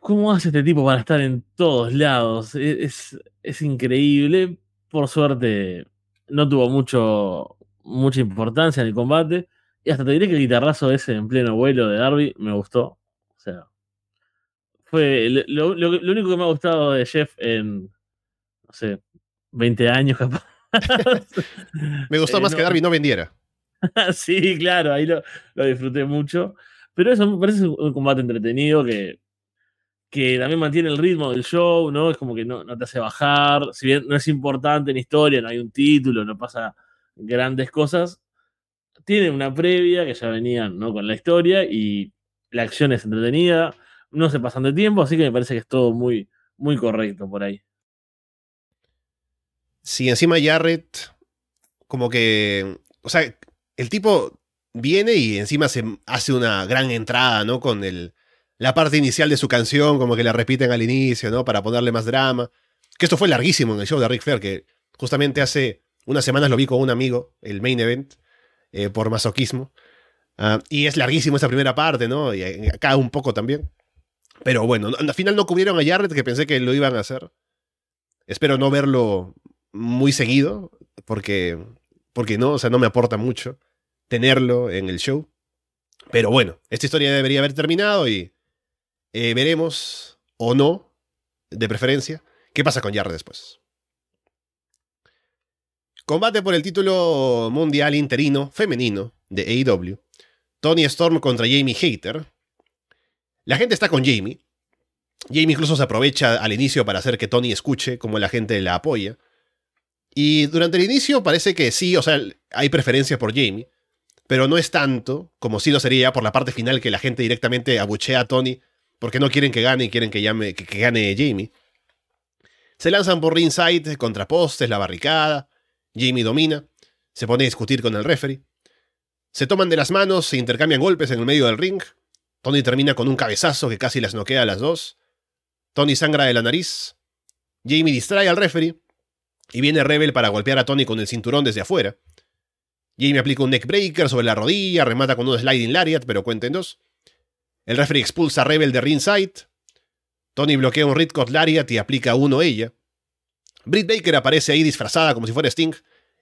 ¿cómo hace este tipo para estar en todos lados? E, es, es, increíble, por suerte, no tuvo mucho, mucha importancia en el combate. Y hasta te diré que el guitarrazo ese en pleno vuelo de Darby me gustó. O sea, fue lo, lo- lo único que me ha gustado de Jeff en, no sé, 20 años capaz. Me gustó Eh, más no. que Darby no vendiera. sí, claro, ahí lo, lo disfruté mucho. Pero eso me parece un combate entretenido que, que también mantiene el ritmo del show, ¿no? Es como que no, no te hace bajar. Si bien no es importante en historia, no hay un título, no pasa grandes cosas. Tiene una previa que ya venían ¿no? con la historia y la acción es entretenida. No se pasan de tiempo, así que me parece que es todo muy, muy correcto por ahí. Si encima Jarrett, como que. O sea, el tipo viene y encima se hace una gran entrada, ¿no? Con el, la parte inicial de su canción, como que la repiten al inicio, ¿no? Para ponerle más drama. Que esto fue larguísimo en el show de Ric Flair, que justamente hace unas semanas lo vi con un amigo, el main event, eh, por masoquismo. Ah, y es larguísimo esa primera parte, ¿no? Y acá un poco también. Pero bueno, no- al final no cubrieron a Jarrett, que pensé que lo iban a hacer. Espero no verlo muy seguido, porque, porque no, o sea, no me aporta mucho tenerlo en el show. Pero bueno, esta historia debería haber terminado y eh, veremos, o no, de preferencia, qué pasa con Jarrett después. Combate por el título mundial interino femenino de AEW. Tony Storm contra Jamie Hater. La gente está con Jamie. Jamie incluso se aprovecha al inicio para hacer que Tony escuche cómo la gente la apoya. Y durante el inicio parece que sí, o sea, hay preferencia por Jamie, pero no es tanto como si lo sería por la parte final que la gente directamente abuchea a Tony porque no quieren que gane y quieren que, llame, que, gane Jamie. Se lanzan por ringside, contrapostes, la barricada. Jamie domina, se pone a discutir con el referee. Se toman de las manos, se intercambian golpes en el medio del ring. Tony termina con un cabezazo que casi las noquea a las dos. Tony sangra de la nariz. Jamie distrae al referee. Y viene Rebel para golpear a Tony con el cinturón desde afuera. Jamie aplica un neckbreaker sobre la rodilla, remata con un sliding lariat, pero cuenta en dos. El referee expulsa a Rebel de ringside. Tony bloquea un Ridcot lariat y aplica uno a ella. Britt Baker aparece ahí disfrazada como si fuera Sting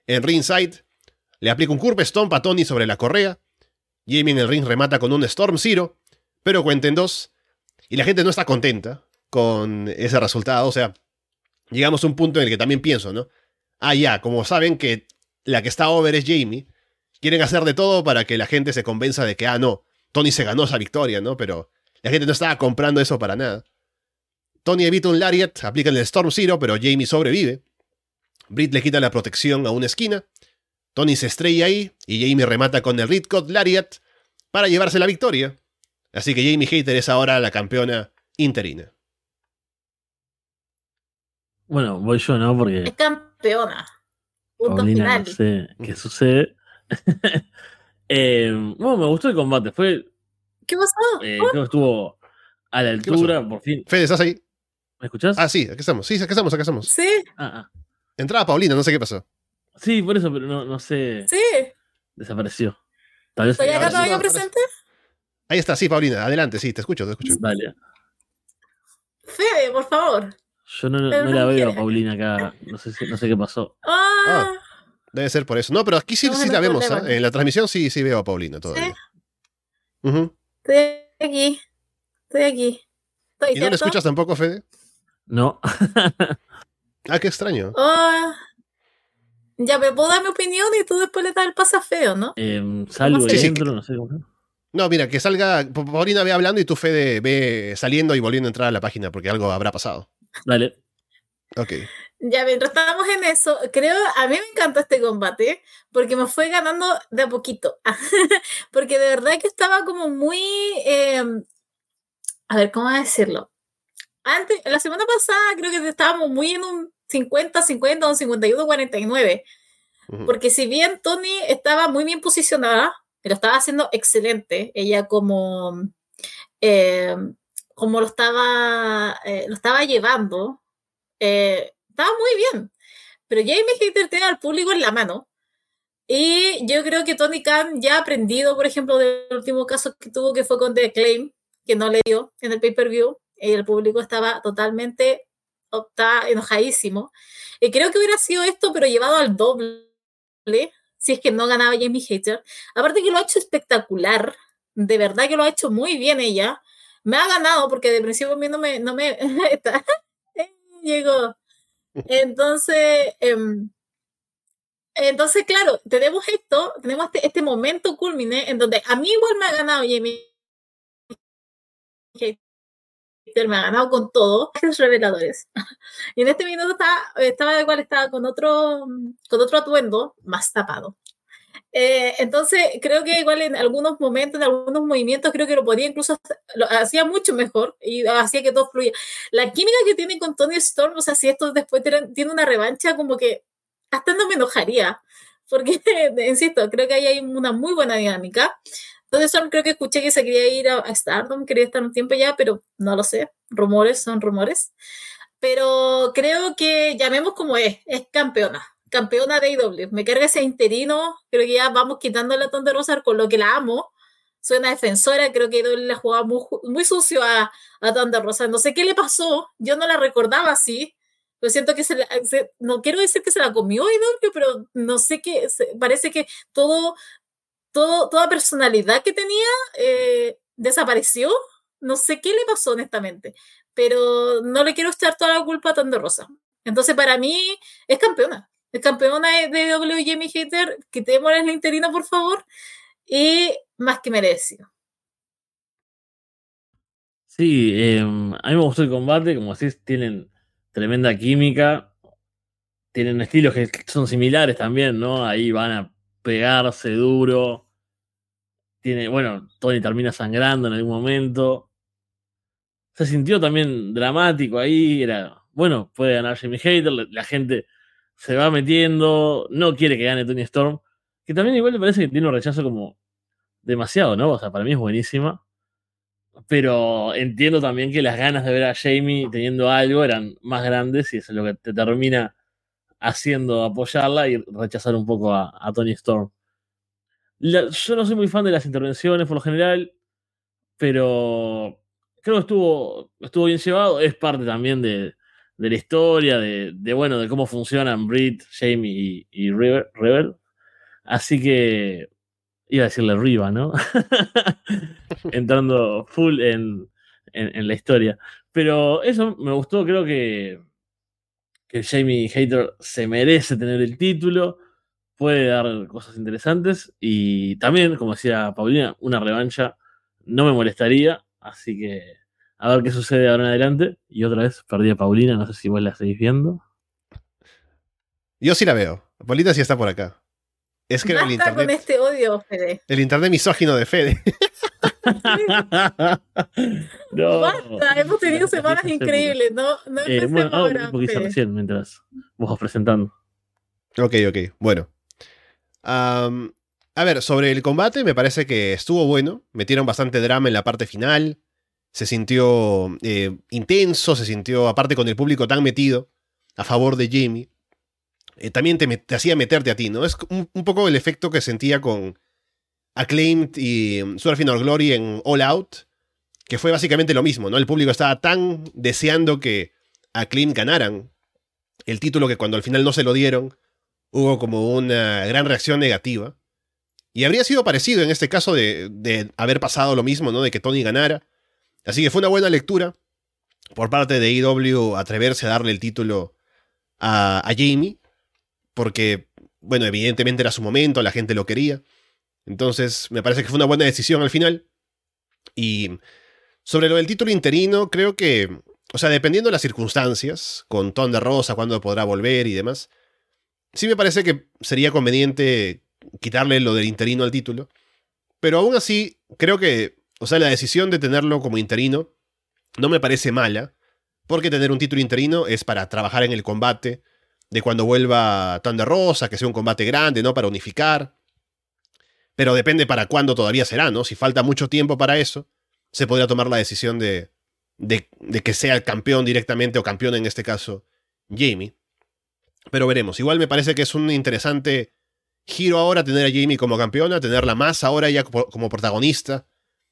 en ringside. Le aplica un curve stomp a Tony sobre la correa. Jamie en el ring remata con un Storm Zero, pero cuenta en dos. Y la gente no está contenta con ese resultado. O sea, llegamos a un punto en el que también pienso, ¿no? Ah, ya, como saben que la que está over es Jamie, quieren hacer de todo para que la gente se convenza de que, ah, no, Tony se ganó esa victoria, ¿no? Pero la gente no estaba comprando eso para nada. Tony evita un Lariat, aplica el Storm Zero, pero Jamie sobrevive. Britt le quita la protección a una esquina. Tony se estrella ahí y Jamie remata con el Ridcot Lariat para llevarse la victoria. Así que Jamie Hater es ahora la campeona interina. Bueno, voy yo, ¿no? Porque Es campeona. Punto Paulina final. no sé qué sucede. Eh, bueno, me gustó el combate. Fue, ¿Qué pasó? eh, creo que estuvo a la ¿Qué altura, por fin. Fede, ¿estás ahí? ¿Me escuchás? Ah, sí, aquí estamos. Sí, aquí estamos, aquí estamos. Sí, Ah, ah. Entraba Paulina, no sé qué pasó. Sí, por eso, pero no, no sé. sí. Desapareció. Tal vez. ¿Estoy acá todavía presente? Ahí está, sí, Paulina, adelante, sí, te escucho, te escucho. Dale. Fede, por favor. Yo no, la veo a Paulina acá. No sé, no sé qué pasó. Ah, Debe ser por eso. No, pero aquí sí, No, sí no la vemos. ¿ah? En la transmisión sí, sí veo a Paulina todavía. Estoy aquí. Estoy aquí. Estoy ¿Y no la escuchas tampoco, Fede? No. Ah, qué extraño. Ah. ya, pero puedo dar mi opinión y tú después le das el pase a feo, ¿no? Em, salgo Sí, sí, no sé cómo. No, mira, que salga. Pa- Paulina ve hablando y tú, Fede, ve saliendo y volviendo a entrar a la página porque algo habrá pasado. Dale. Ok. Ya, mientras estábamos en eso, creo, a mí me encantó este combate porque me fue ganando de a poquito. porque de verdad que estaba como muy, eh, a ver, ¿cómo decirlo? Antes, la semana pasada creo que estábamos muy en un 50, 50, un 51, 49. Ujú. Porque si bien Tony estaba muy bien posicionada, lo estaba haciendo excelente, ella como, eh, como lo estaba, eh, lo estaba llevando, eh, estaba muy bien. Pero Jamie Hater tiene al público en la mano. Y yo creo que Tony Khan ya ha aprendido, por ejemplo, del último caso que tuvo, que fue con The Claim, que no le dio en el pay-per-view, y el público estaba totalmente está enojadísimo. Y creo que hubiera sido esto, pero llevado al doble, si es que no ganaba Jamie Hater. Aparte que lo ha hecho espectacular, de verdad que lo ha hecho muy bien ella. Me ha ganado porque de principio a mí no me, no me llegó. Entonces, em, entonces, claro, tenemos esto, tenemos este, este momento culmine en donde a mí igual me ha ganado Jamie me ha ganado con todo, los reveladores. Y en este minuto estaba, estaba igual, estaba con otro, con otro atuendo más tapado. Eh, entonces, creo que igual en algunos momentos, en algunos movimientos, creo que lo podía incluso, lo hacía mucho mejor y hacía que todo fluya. La química que tiene con Tony Storm, o sea, si esto después tiene una revancha, como que hasta no me enojaría, porque, insisto, creo que ahí hay una muy buena dinámica. Entonces, creo que escuché que se quería ir a, Stardom, quería estar un tiempo ya, pero no lo sé. Rumores son rumores. Pero creo que llamemos como es, es campeona campeona de IW. Me carga ese interino. Creo que ya vamos quitando la tonta Rosa con lo que la amo. Soy una defensora. Creo que IW le jugaba muy, muy sucio a, a Thunder Rosa. No sé qué le pasó. Yo no la recordaba así. Lo siento que se, no quiero decir que se la comió IW, pero no sé qué. parece que todo, todo, toda personalidad que tenía eh, desapareció. No sé qué le pasó, honestamente. Pero no le quiero echar toda la culpa a Thunder Rosa. Entonces, para mí, es campeona campeona de W Jamie Hater, quitémosle el interino, por favor, y más que merecido. Sí, em, a mí me gustó el combate, como decís, tienen tremenda química, tienen estilos que son similares también, ¿no? Ahí van a pegarse duro. Tiene, bueno, Tony termina sangrando en algún momento. Se sintió también dramático ahí, era, bueno, puede ganar Jamie Hater, la gente se va metiendo, no quiere que gane Tony Storm, que también igual me parece que tiene un rechazo como demasiado, ¿no? O sea, para mí es buenísima. Pero entiendo también que las ganas de ver a Jamie teniendo algo eran más grandes y eso es lo que te termina haciendo apoyarla y rechazar un poco a, Tony Storm. yo no soy muy fan de las intervenciones por lo general, pero creo que estuvo, estuvo bien llevado. Es parte también de, de la historia, de, bueno, de cómo funcionan Brit, Jamie y, Rebel. Así que iba a decirle Riva, ¿no? Entrando full en, la historia. Pero eso me gustó, creo que, que Jamie Hater se merece tener el título, puede dar cosas interesantes y también, como decía Paulina, una revancha no me molestaría, así que a ver qué sucede ahora en adelante. Y otra vez perdí a Paulina, no sé si vos la seguís viendo. Yo sí la veo. Paulina sí está por acá. Es que el internet. con este odio, Fede. El internet misógino de Fede. no, Basta, hemos tenido semanas increíbles, ¿no? No eh, bueno, ahora, un poquito recién mientras vos vas presentando. Ok, ok. Bueno. a ver, sobre el combate me parece que estuvo bueno. Metieron bastante drama en la parte final se sintió eh, intenso, se sintió, aparte con el público tan metido a favor de Jamie, eh, también te, hacía meterte a ti, ¿no? Es un, poco el efecto que sentía con Acclaimed y um, Final Glory en All Out, que fue básicamente lo mismo, ¿no? El público estaba tan deseando que Acclaimed ganaran el título que cuando al final no se lo dieron, hubo como una gran reacción negativa. Y habría sido parecido en este caso de, de haber pasado lo mismo, ¿no? De que Tony ganara Así que fue una buena lectura por parte de AEW atreverse a darle el título a, Jamie, porque, bueno, evidentemente era su momento, la gente lo quería. Entonces, me parece que fue una buena decisión al final. Y sobre lo del título interino, creo que, o sea, dependiendo de las circunstancias, con Ton de Rosa, cuándo podrá volver y demás, sí me parece que sería conveniente quitarle lo del interino al título. Pero aún así, creo que o sea, la decisión de tenerlo como interino no me parece mala, porque tener un título interino es para trabajar en el combate, de cuando vuelva Thunder Rosa, que sea un combate grande, ¿no? Para unificar. Pero depende para cuándo todavía será, ¿no? Si falta mucho tiempo para eso, se podría tomar la decisión de, de, de que sea el campeón directamente, o campeón en este caso, Jamie. Pero veremos. Igual me parece que es un interesante giro ahora tener a Jamie como campeona, tenerla más ahora ya como protagonista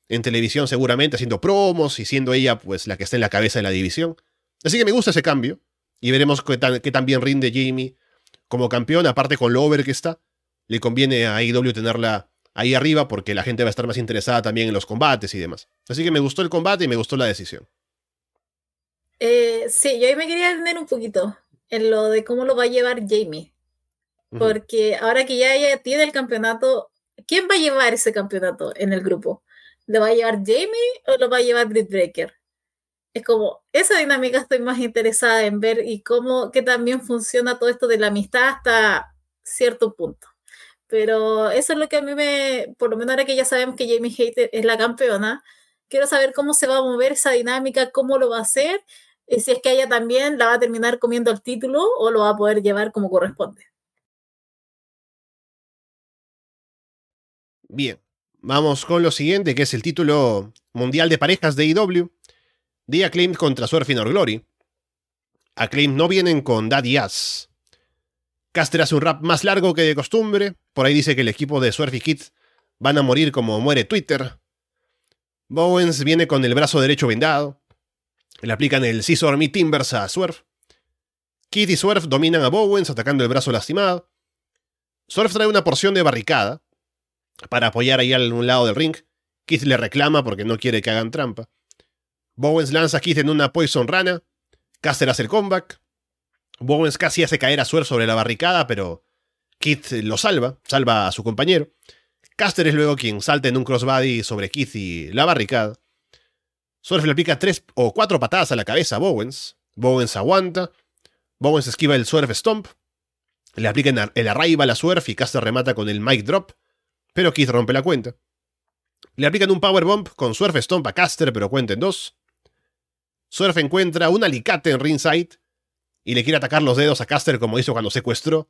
en televisión seguramente, haciendo promos y siendo ella pues la que está en la cabeza de la división. Así que me gusta ese cambio. y veremos qué tan, qué tan bien rinde Jamie como campeón, aparte con lo over que está. Le conviene a AEW tenerla ahí arriba porque la gente va a estar más interesada también en los combates y demás. Así que me gustó el combate y me gustó la decisión. Eh, sí, yo ahí me quería detener un poquito en lo de cómo lo va a llevar Jamie. Porque ahora que ya ella tiene el campeonato, ¿quién va a llevar ese campeonato en el grupo? ¿Lo va a llevar Jamie o lo va a llevar Britt Breaker? Es como, esa dinámica estoy más interesada en ver y cómo que también funciona todo esto de la amistad hasta cierto punto. Pero eso es lo que a mí me, por lo menos ahora que ya sabemos que Jamie Hater es la campeona, quiero saber cómo se va a mover esa dinámica, cómo lo va a hacer, y si es que ella también la va a terminar comiendo el título o lo va a poder llevar como corresponde. Bien, vamos con lo siguiente, que es el título mundial de parejas de IW. The Acclaim contra Swerve or Glory. Acclaim no vienen con Daddy Ass. Caster hace un rap más largo que de costumbre. Por ahí dice que el equipo de Swerve y Kid van a morir como muere Twitter. Bowens viene con el brazo derecho vendado. Le aplican el Scissor Me Timbers a Swerve. Kid y Swerve dominan a Bowens atacando el brazo lastimado. Swerve trae una porción de barricada para apoyar ahí a un lado del ring. Keith le reclama porque no quiere que hagan trampa. Bowens lanza a Keith en una Poison Rana. Caster hace el comeback. Bowens casi hace caer a Swerve sobre la barricada, pero Keith lo salva, salva a su compañero. Caster es luego quien salta en un crossbody sobre Keith y la barricada. Swerve le aplica tres o cuatro patadas a la cabeza a Bowens. Bowens aguanta. Bowens esquiva el Swerve Stomp. Le aplican el Arrival a Swerve y Caster remata con el Mic Drop. Pero Keith rompe la cuenta. Le aplican un Powerbomb con Swerve Stomp a Caster, pero cuenta en dos. Swerve encuentra un alicate en ringside y le quiere atacar los dedos a Caster como hizo cuando secuestró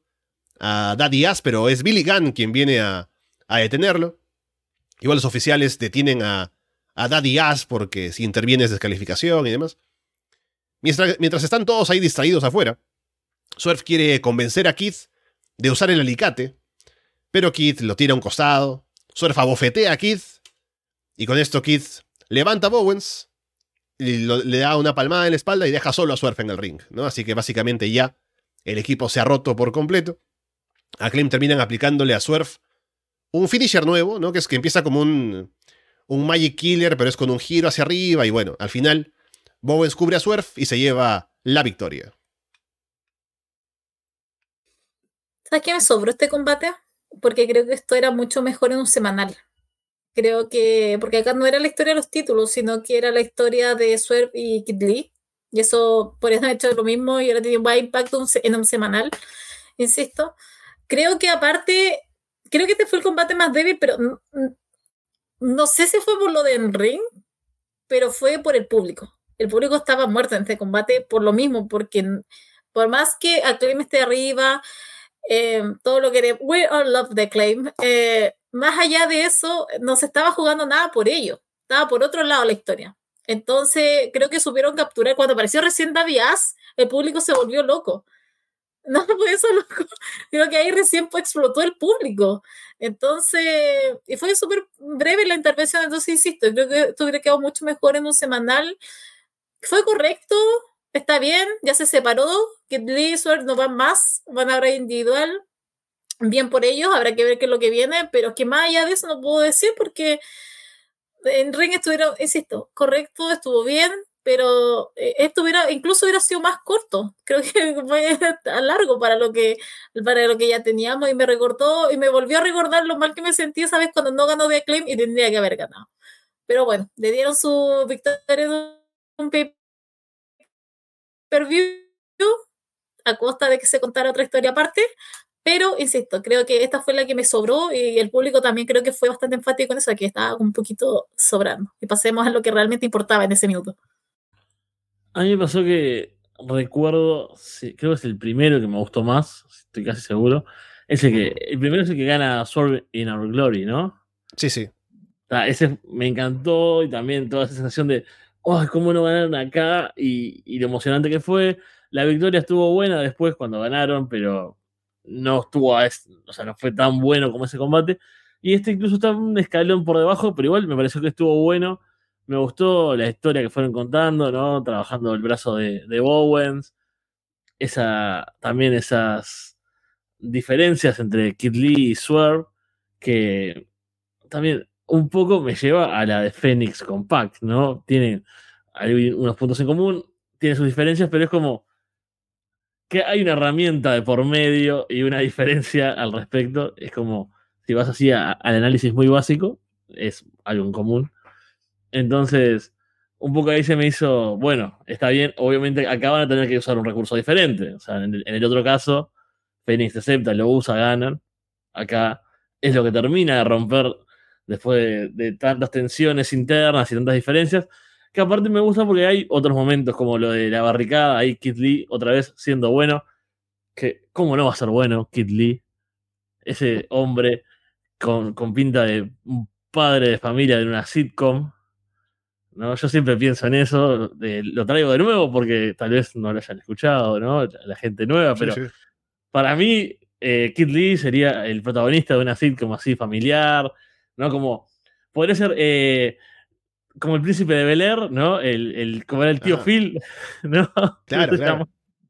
a Daddy Ass, pero es Billy Gunn quien viene a, detenerlo. Igual los oficiales detienen a, Daddy Ass porque si interviene es descalificación y demás. Mientras, mientras están todos ahí distraídos afuera, Swerve quiere convencer a Keith de usar el alicate, pero Keith lo tira a un costado. Swerve abofetea a Keith y con esto Keith levanta a Bowens y le da una palmada en la espalda y deja solo a Swerve en el ring, ¿no? Así que básicamente ya el equipo se ha roto por completo. A Claim terminan aplicándole a Swerve un finisher nuevo, ¿no? Que es que empieza como un, un Magic Killer, pero es con un giro hacia arriba y bueno, al final Bowens cubre a Swerve y se lleva la victoria. ¿Sabes qué me sobró este combate? Porque creo que esto era mucho mejor en un semanal. Creo que, porque acá no era la historia de los títulos, sino que era la historia de Swerve y Kid Lee. Y eso, por eso han hecho lo mismo y ahora tiene buen impacto en un semanal, insisto. Creo que aparte, creo que este fue el combate más débil, pero no, sé si fue por lo de ring, pero fue por el público. El público estaba muerto en este combate por lo mismo, porque por más que Acclaim esté arriba, eh, todo lo que... We all love the Acclaim. Eh, más allá de eso, no se estaba jugando nada por ello, estaba por otro lado la historia. Entonces, creo que supieron capturar. Cuando apareció recién Davias, el público se volvió loco. No fue eso loco. Creo que ahí recién explotó el público. Entonces, y fue súper breve la intervención. Entonces, insisto, creo que esto hubiera quedado mucho mejor en un semanal. Fue correcto, está bien, ya se separó. Que Blizzard no van más, van ahora individual bien por ellos, habrá que ver qué es lo que viene, pero que más allá de eso no puedo decir porque en Ring estuvieron, insisto, correcto, estuvo bien, pero eh, esto hubiera, incluso hubiera sido más corto. Creo que fue largo para lo que, para lo que ya teníamos y me recordó y me volvió a recordar lo mal que me sentí esa vez cuando no ganó de Acclaim y tendría que haber ganado. Pero bueno, le dieron su victoria de un pay per view a costa de que se contara otra historia aparte, pero, insisto, creo que esta fue la que me sobró y el público también creo que fue bastante enfático con eso, que estaba un poquito sobrando. Y pasemos a lo que realmente importaba en ese minuto. A mí me pasó que recuerdo, creo que es el primero que me gustó más, estoy casi seguro. Es el que, el primero es el que gana Sword in Our Glory, ¿no? Sí, sí. ese me encantó y también toda esa sensación de, oh, cómo no ganaron acá y, y lo emocionante que fue. La victoria estuvo buena después cuando ganaron, pero no estuvo a o sea, no fue tan bueno como ese combate. Y este incluso está un escalón por debajo, pero igual me pareció que estuvo bueno. Me gustó la historia que fueron contando, ¿no? Trabajando el brazo de, Bowens. esa, también esas diferencias entre Kid Lee y Swerve que también un poco me lleva a la de Phoenix Compact, ¿no? Tienen hay unos puntos en común, tiene sus diferencias, pero es como que hay una herramienta de por medio y una diferencia al respecto. Es como, si vas así al análisis muy básico, es algo en común. Entonces, un poco ahí se me hizo, bueno, está bien, obviamente acá van a tener que usar un recurso diferente. O sea, en el, otro caso, Phoenix acepta, lo usa, ganan. Acá es lo que termina de romper después de, tantas tensiones internas y tantas diferencias. Que aparte me gusta porque hay otros momentos como lo de la barricada, ahí Kid Lee otra vez siendo bueno. Que, ¿cómo no va a ser bueno Kid Lee? Ese hombre con, con pinta de un padre de familia de una sitcom ¿no? Yo siempre pienso en eso, lo traigo de nuevo porque tal vez no lo hayan escuchado, ¿no? La gente nueva, pero para mí eh, Kid Lee sería el protagonista de una sitcom así familiar, ¿no? Como, podría ser eh, como el príncipe de Bel Air, ¿no? El, el, como era el tío Phil, ¿no? Claro, claro.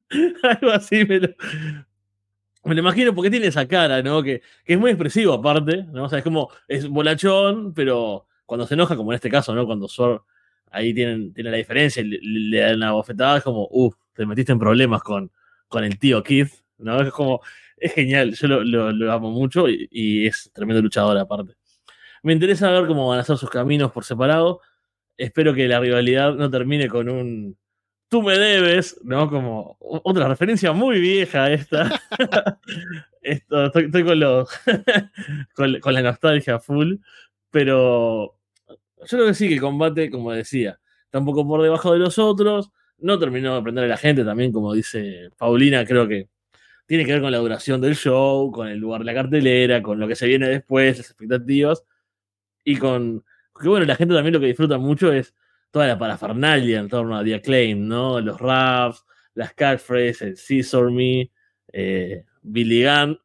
Algo así me lo, me lo imagino porque tiene esa cara, ¿no? Que, que es muy expresivo aparte, ¿no? O sea, es como, es bolachón, pero cuando se enoja, como en este caso, ¿no? Cuando Sword ahí tienen, tiene la diferencia, le, le, dan una bofetada, es como, uff, te metiste en problemas con, con el tío Keith, ¿no? Es como, es genial, yo lo, lo, amo mucho y, es tremendo luchador aparte. Me interesa ver cómo van a ser sus caminos por separado. Espero que la rivalidad no termine con un tú me debes, ¿no? Como otra referencia muy vieja esta. Esto, estoy, con, los, con, con la nostalgia full, pero yo creo que sí, que el combate, como decía, está un poco por debajo de los otros. No terminó de aprender a la gente también, como dice Paulina, creo que tiene que ver con la duración del show, con el lugar de la cartelera, con lo que se viene después, las expectativas. Y con. Que bueno, la gente también lo que disfruta mucho es toda la parafernalia en torno a The Acclaim, ¿no? Los raps, las catchphrases, el Scissor Me, eh, Billy Gunn.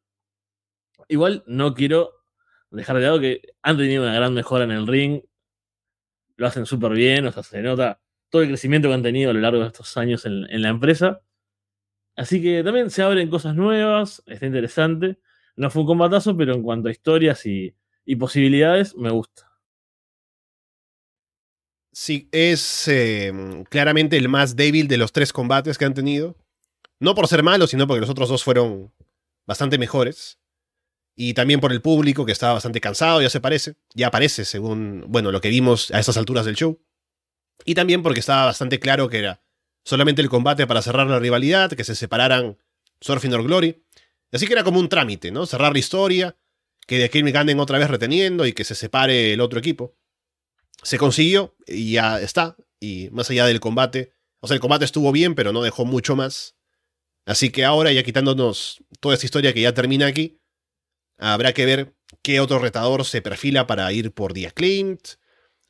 Igual no quiero dejar de lado que han tenido una gran mejora en el ring lo hacen súper bien, o sea, se nota todo el crecimiento que han tenido a lo largo de estos años en, la empresa. Así que también se abren cosas nuevas, está interesante. No fue un combatazo, pero en cuanto a historias y, posibilidades, me gusta. Sí, es em, claramente el más débil de los tres combates que han tenido. No por ser malo, sino porque los otros dos fueron bastante mejores y también por el público que estaba bastante cansado, ya se parece, ya aparece según, bueno, lo que vimos a estas alturas del show. Y también porque estaba bastante claro que era solamente el combate para cerrar la rivalidad, que se separaran Surfing or Glory. Así que era como un trámite, ¿no? Cerrar la historia, que de aquí me ganen otra vez reteniendo y que se separe el otro equipo. Se consiguió y ya está. Y más allá del combate, o sea, el combate estuvo bien, pero no dejó mucho más. Así que ahora, ya quitándonos toda esta historia que ya termina aquí, Habrá que ver qué otro retador se perfila para ir por The Acclaimed.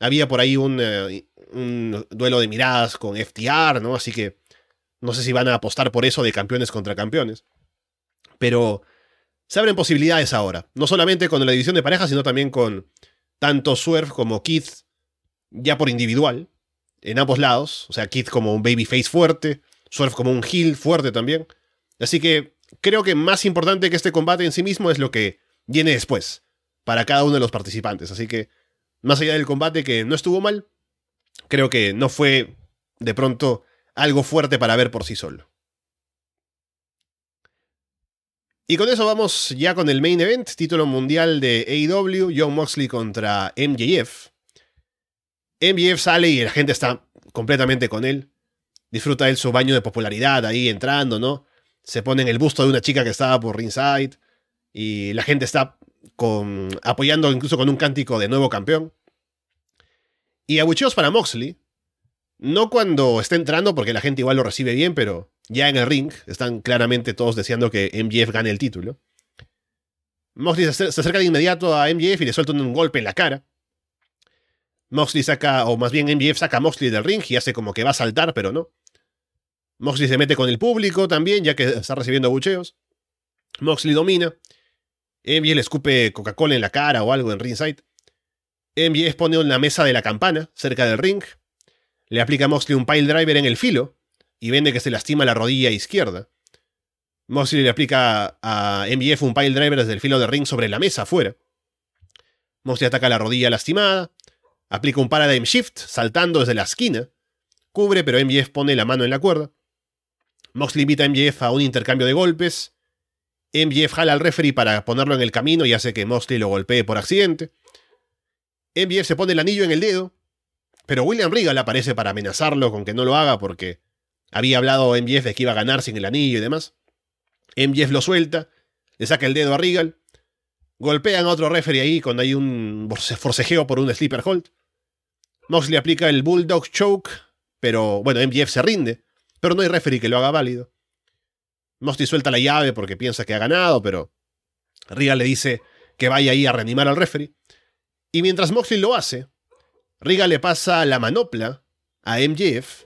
Había por ahí un, eh, un, duelo de miradas con FTR, ¿no? Así que no sé si van a apostar por eso de campeones contra campeones. Pero se abren posibilidades ahora. No solamente con la división de parejas, sino también con tanto Swerve como Keith, ya por individual, en ambos lados. O sea, Keith como un babyface fuerte, Swerve como un heel fuerte también. Así que creo que más importante que este combate en sí mismo es lo que viene después, para cada uno de los participantes. Así que, más allá del combate que no estuvo mal, creo que no fue de pronto algo fuerte para ver por sí solo. Y con eso vamos ya con el main event, título mundial de AEW, John Moxley contra MJF. MJF sale y la gente está completamente con él. Disfruta él su baño de popularidad ahí entrando, ¿no? se pone en el busto de una chica que estaba por ringside y la gente está con, apoyando incluso con un cántico de nuevo campeón. Y abucheos para Moxley. No cuando está entrando, porque la gente igual lo recibe bien, pero ya en el ring están claramente todos deseando que MJF gane el título. Moxley se acerca de inmediato a MJF y le suelta un golpe en la cara. Moxley saca, o más bien MJF saca a Moxley del ring y hace como que va a saltar, pero no. Moxley se mete con el público también, ya que está recibiendo abucheos. Moxley domina. MJF le escupe Coca-Cola en la cara o algo en ringside. MJF pone en la mesa de la campana, cerca del ring. Le aplica a Moxley un pile driver en el filo y vende que se lastima la rodilla izquierda. Moxley le aplica a MJF un pile driver desde el filo de ring sobre la mesa afuera. Moxley ataca la rodilla lastimada, aplica un paradigm shift saltando desde la esquina, cubre pero MJF pone la mano en la cuerda. Moxley invita a MJF a un intercambio de golpes. MJF jala al referee para ponerlo en el camino y hace que Moxley lo golpee por accidente. MJF se pone el anillo en el dedo, pero William Regal aparece para amenazarlo con que no lo haga porque había hablado MJF de que iba a ganar sin el anillo y demás. MJF lo suelta, le saca el dedo a Regal, golpean a otro referee ahí cuando hay un forcejeo por un sleeper hold. Moxley aplica el Bulldog Choke, pero bueno, MJF se rinde, pero no hay referee que lo haga válido. Moxley suelta la llave porque piensa que ha ganado, pero Regal le dice que vaya ahí a reanimar al referee. Y mientras Moxley lo hace, Regal le pasa la manopla a MJF.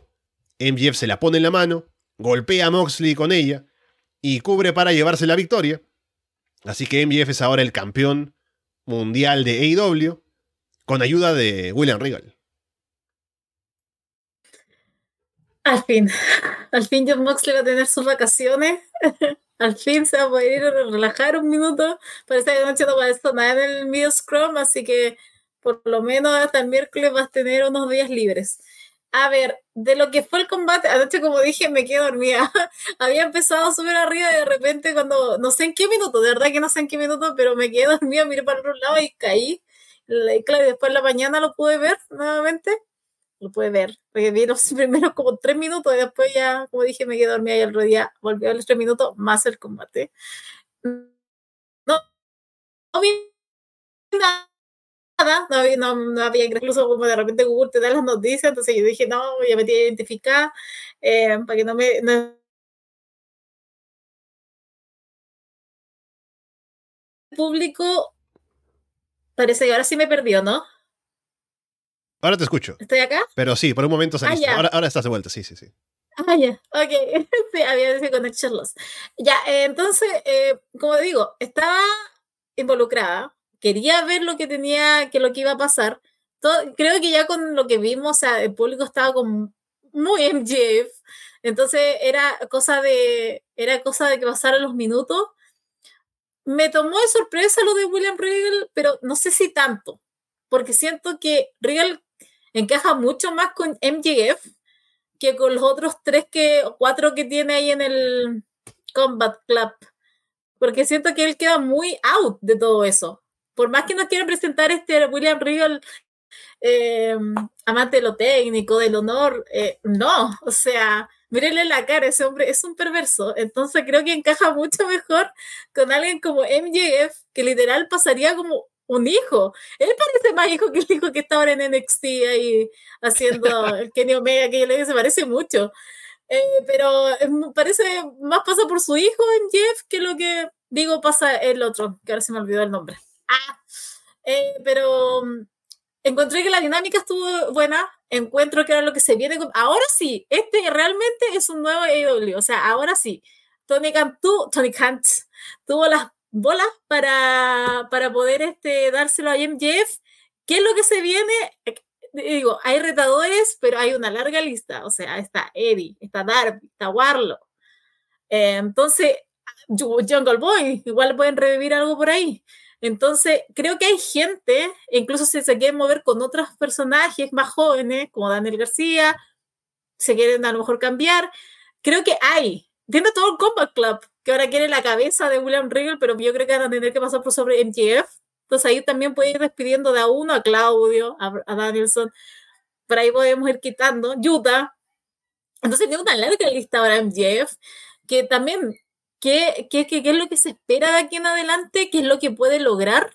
MJF se la pone en la mano, golpea a Moxley con ella y cubre para llevarse la victoria. Así que MJF es ahora el campeón mundial de AEW con ayuda de William Regal. Al fin, al fin John Moxley va a tener sus vacaciones. al fin se va a poder ir a relajar un minuto. Parece que noche no va a estar nada en el medio Scrum, así que por lo menos hasta el miércoles vas a tener unos días libres. A ver, de lo que fue el combate, anoche como dije me quedé dormida. Había empezado súper arriba y de repente cuando, no sé en qué minuto, de verdad que no sé en qué minuto, pero me quedé dormida, miré para otro lado y caí. Claro, después en la mañana lo pude ver nuevamente. Lo pude ver, porque vi los como tres minutos y después ya, como dije, me quedé dormida y el otro día volví a los tres minutos más el combate. No, no vi nada no había, no, no había, incluso como de repente Google te da las noticias, entonces yo dije, no, ya me tiene identificada, eh, para que no me... No... público parece que ahora sí me perdió, ¿no? Ahora te escucho. ¿Estoy acá? Pero sí, por un momento saliste. Ah, ahora, ahora estás de vuelta, sí, sí, sí. Ah, ya, ok. sí, había ese connection loss. Ya, eh, entonces, eh, como digo, estaba involucrada quería ver lo que tenía, que lo que iba a pasar. Creo que ya con lo que vimos, o sea, el público estaba como muy MJF. Entonces era cosa de, era cosa de que pasaran los minutos. Me tomó de sorpresa lo de William Regal, pero no sé si tanto, porque siento que Regal encaja mucho más con MJF que con los otros tres que, cuatro que tiene ahí en el Combat Club. Porque siento que él queda muy out de todo eso por más que nos quieran presentar este William Regal eh, amante de lo técnico, del honor, eh, no, o sea, mírenle la cara, ese hombre es un perverso, entonces creo que encaja mucho mejor con alguien como MJF, que literal pasaría como un hijo. Él parece más hijo que el hijo que está ahora en NXT ahí haciendo el Kenny Omega, que yo le digo, se parece mucho. Eh, pero parece más pasa por su hijo en Jeff que lo que digo pasa el otro, que ahora se me olvidó el nombre. Ah, eh, pero mm, encontré que la dinámica estuvo buena. Encuentro que era lo que se viene. Ahora sí, este realmente es un nuevo AEW. O sea, ahora sí. Tony Khan, Tony Khan tuvo las bolas para, para poder este, dárselo a MJF. ¿Qué es lo que se viene? Eh, digo, hay retadores, pero hay una larga lista. O sea, está Eddie, está Darby, está Warlock. Eh, entonces, Jungle Boy, igual pueden revivir algo por ahí. Entonces, creo que hay gente, incluso si se quieren mover con otros personajes más jóvenes, como Daniel García, se quieren a lo mejor cambiar, creo que hay. Tiene todo el Combat Club, que ahora quiere la cabeza de William Regal, pero yo creo que van a tener que pasar por sobre MJF. Entonces ahí también puede ir despidiendo de a uno, a Claudio, a, Danielson. Por ahí podemos ir quitando. Utah. Entonces tiene una larga lista ahora MJF, que también ¿Qué, qué, qué, es lo que se espera de aquí en adelante? ¿Qué es lo que puede lograr?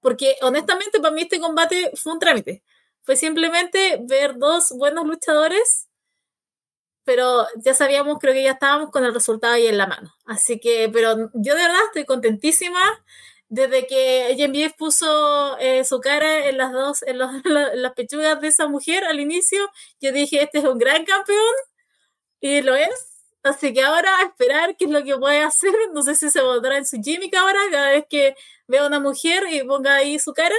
Porque honestamente para mí este combate fue un trámite. Fue simplemente ver dos buenos luchadores, pero ya sabíamos, creo que ya estábamos con el resultado ahí en la mano. Así que, pero yo de verdad estoy contentísima. Desde que JMBF puso eh, su cara en las dos, en, en las pechugas de esa mujer al inicio, yo dije, este es un gran campeón, y lo es Así que ahora esperar qué es lo que puede hacer. No sé si se pondrá en su gimmick ahora, cada vez que vea a una mujer y ponga ahí su cara.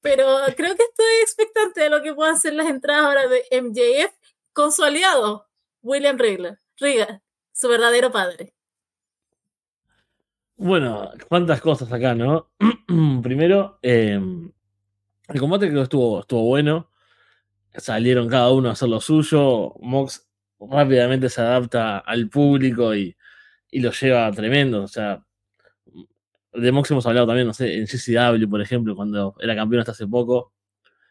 Pero creo que estoy expectante de lo que puedan hacer las entradas ahora de MJF con su aliado, William Riga su verdadero padre. Bueno, cuántas cosas acá, ¿no? Primero, eh, el combate creo que estuvo, estuvo bueno. Salieron cada uno a hacer lo suyo. Mox rápidamente se adapta al público y, y lo lleva tremendo. O sea, de Mox hemos hablado también, no sé, en CCW, por ejemplo, cuando era campeón hasta hace poco.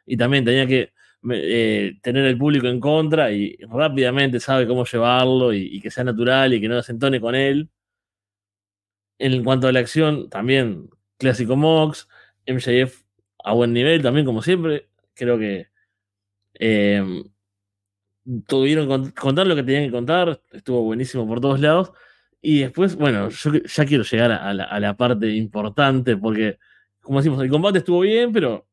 Y también tenía que eh, tener el público en contra y rápidamente sabe cómo llevarlo y, y, que sea natural y que no se entone con él. En cuanto a la acción, también clásico Mox, MJF a buen nivel también, como siempre. Creo que eh, tuvieron contar lo que tenían que contar, estuvo buenísimo por todos lados. Y después, bueno, yo ya quiero llegar a la, a la parte importante, porque, como decimos, el combate estuvo bien, pero